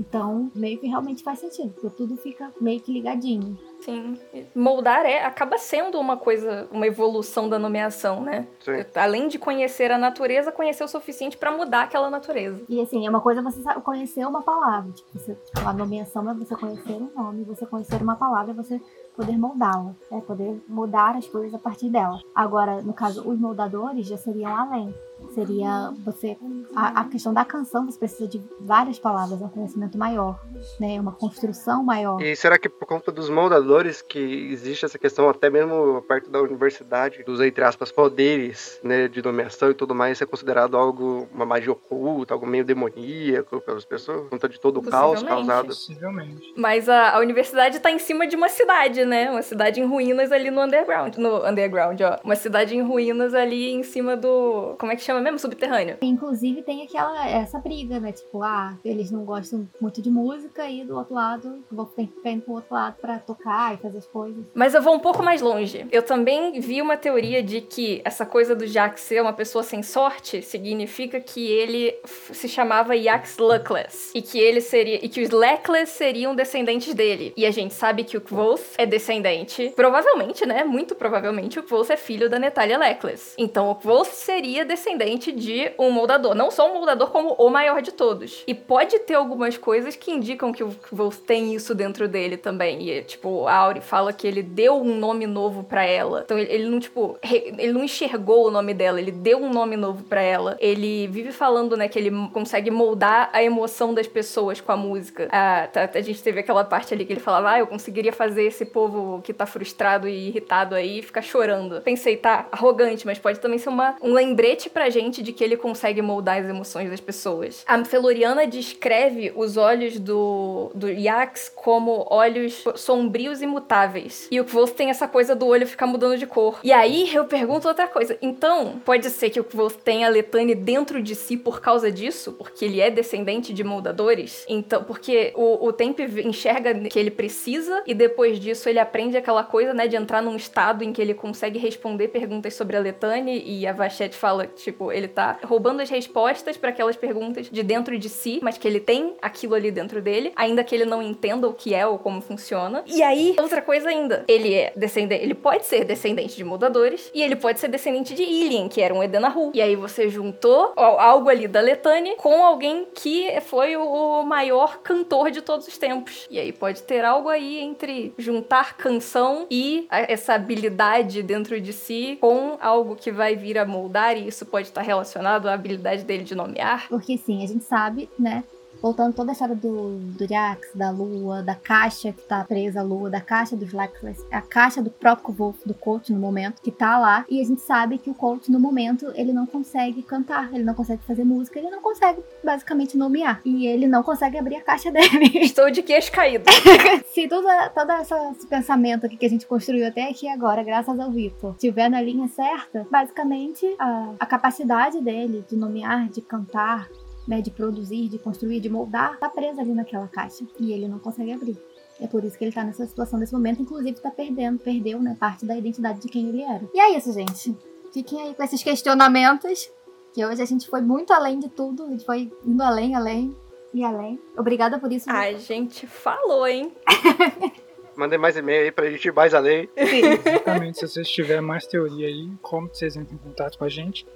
Então, meio que realmente faz sentido, porque tudo fica meio que ligadinho. Sim. Moldar é acaba sendo uma coisa, uma evolução da nomeação, né? Sim. Além de conhecer a natureza, conhecer o suficiente pra mudar aquela natureza. E assim, é uma coisa você conhecer uma palavra. Tipo, você, a nomeação é você conhecer um nome, você conhecer uma palavra, você poder moldá-la. É poder mudar as coisas a partir dela. Agora, no caso, os moldadores já seriam além. Seria você. A, a questão da canção, você precisa de várias palavras, um conhecimento maior, né? Uma construção maior. E será que por conta dos moldadores que existe essa questão até mesmo perto da universidade, dos entre aspas poderes, né, de nomeação e tudo mais, isso é considerado algo uma magia oculta, algo meio demoníaco pelas pessoas, por conta de todo o caos causado. Possivelmente. Mas a, a universidade tá em cima de uma cidade, né? Uma cidade em ruínas ali no underground. No underground, ó. Uma cidade em ruínas ali em cima do. Como é que chama mesmo? Subterrâneo. Inclusive tem aquela essa briga, né? Tipo, ah, eles não gostam muito de música e do outro lado vão ter que ficar indo pro outro lado pra tocar e fazer as coisas. Mas eu vou um pouco mais longe. Eu também vi uma teoria de que essa coisa do Jax ser uma pessoa sem sorte significa que ele se chamava Yax Luckless. E que ele seria. E que os Leckless seriam descendentes dele. E a gente sabe que o Kvothe é descendente. Provavelmente, né? Muito provavelmente o Kvothe é filho da Natalia Leckless. Então o Kvothe seria descendente de um moldador. Não só um moldador, como o maior de todos. E pode ter algumas coisas que indicam que o Kvothe tem isso dentro dele também. E, tipo, a Auri fala que ele deu um nome novo pra ela. Então ele, ele não, tipo, re- ele não enxergou o nome dela, ele deu um nome novo pra ela. Ele vive falando, né, que ele consegue moldar a emoção das pessoas com a música. Ah, tá- a gente teve aquela parte ali que ele falava, ah, eu conseguiria fazer esse povo que tá frustrado e irritado aí ficar chorando. Pensei, tá, arrogante, mas pode também ser uma, um lembrete pra gente de que ele consegue moldar as emoções das pessoas. A Feloriana descreve os olhos do, do Yax como olhos sombrios e mutáveis. E o Kvothe tem essa coisa do olho ficar mudando de cor. E aí eu pergunto outra coisa. Então, pode ser que o Kvothe tenha a Letane dentro de si por causa disso? Porque ele é descendente de moldadores? Então, porque o, o Temp enxerga que ele precisa e depois disso ele aprende aquela coisa, né, de entrar num estado em que ele consegue responder perguntas sobre a Letane e a Vachette fala, tipo, ele tá roubando as respostas para aquelas perguntas de dentro de si, mas que ele tem aquilo ali dentro dele, ainda que ele não entenda o que é ou como funciona. E aí, outra coisa ainda, ele é descendente, ele pode ser descendente de moldadores e ele pode ser descendente de Ilien, que era um Edenahu. E aí você juntou al- algo ali da Letane com alguém que foi o maior cantor de todos os tempos. E aí pode ter algo aí entre juntar canção e essa habilidade dentro de si com algo que vai vir a moldar, e isso pode estar relacionado à habilidade dele de nomear. Porque sim, a gente sabe, né? Voltando toda a história do, do Jax, da Lua, da caixa que tá presa à Lua, da caixa dos Lexless, a caixa do próprio Wolf, do Colt no momento, que tá lá. E a gente sabe que o Colt, no momento, ele não consegue cantar, ele não consegue fazer música, ele não consegue, basicamente, nomear. E ele não consegue abrir a caixa dele. Estou de queixo caído. Se todo, todo essa- esse pensamento aqui que a gente construiu até aqui agora, graças ao Vitor, tiver na linha certa, basicamente a, a capacidade dele de nomear, de cantar, né, de produzir, de construir, de moldar, tá presa ali naquela caixa. E ele não consegue abrir. É por isso que ele tá nessa situação nesse momento, inclusive tá perdendo, perdeu, né, parte da identidade de quem ele era. E é isso, gente. Fiquem aí com esses questionamentos, que hoje a gente foi muito além de tudo, a gente foi indo além, além e além. Obrigada por isso. A gente falou, hein? Mandem mais e-mail aí pra gente ir mais além. Exatamente, se vocês tiverem mais teoria aí, como vocês entram em contato com a gente?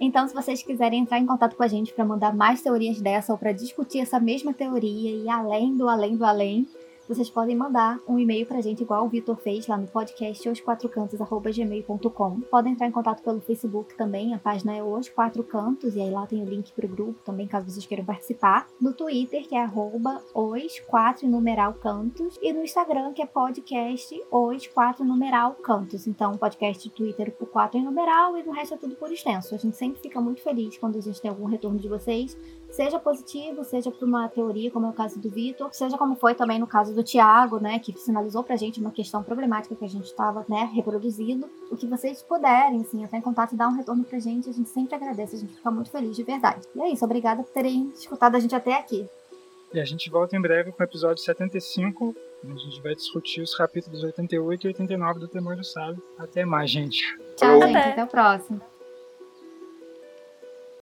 Então, se vocês quiserem entrar em contato com a gente para mandar mais teorias dessa ou para discutir essa mesma teoria e além do além do além, vocês podem mandar um e-mail pra gente, igual o Vitor fez lá no podcast osquatrocantos.gmail.com. Podem entrar em contato pelo Facebook também, a página é Os Quatro Cantos, e aí lá tem o link pro grupo também, caso vocês queiram participar. No Twitter, que é arroba os numeral cantos, e no Instagram, que é podcast os quatro numeral cantos. Então, podcast Twitter por quatro em numeral e no resto é tudo por extenso. A gente sempre fica muito feliz quando a gente tem algum retorno de vocês, seja positivo, seja por uma teoria, como é o caso do Vitor, seja como foi também no caso do Tiago, né, que sinalizou pra gente uma questão problemática que a gente estava, né, reproduzindo. O que vocês puderem, assim, entrar em contato e dar um retorno pra gente, a gente sempre agradece, a gente fica muito feliz de verdade. E é isso, obrigada por terem escutado a gente até aqui. E a gente volta em breve com o episódio 75, onde a gente vai discutir os capítulos 88 e 89 do Temor do Sábio. Até mais, gente. Tchau, Falou. gente, Até. até o próximo.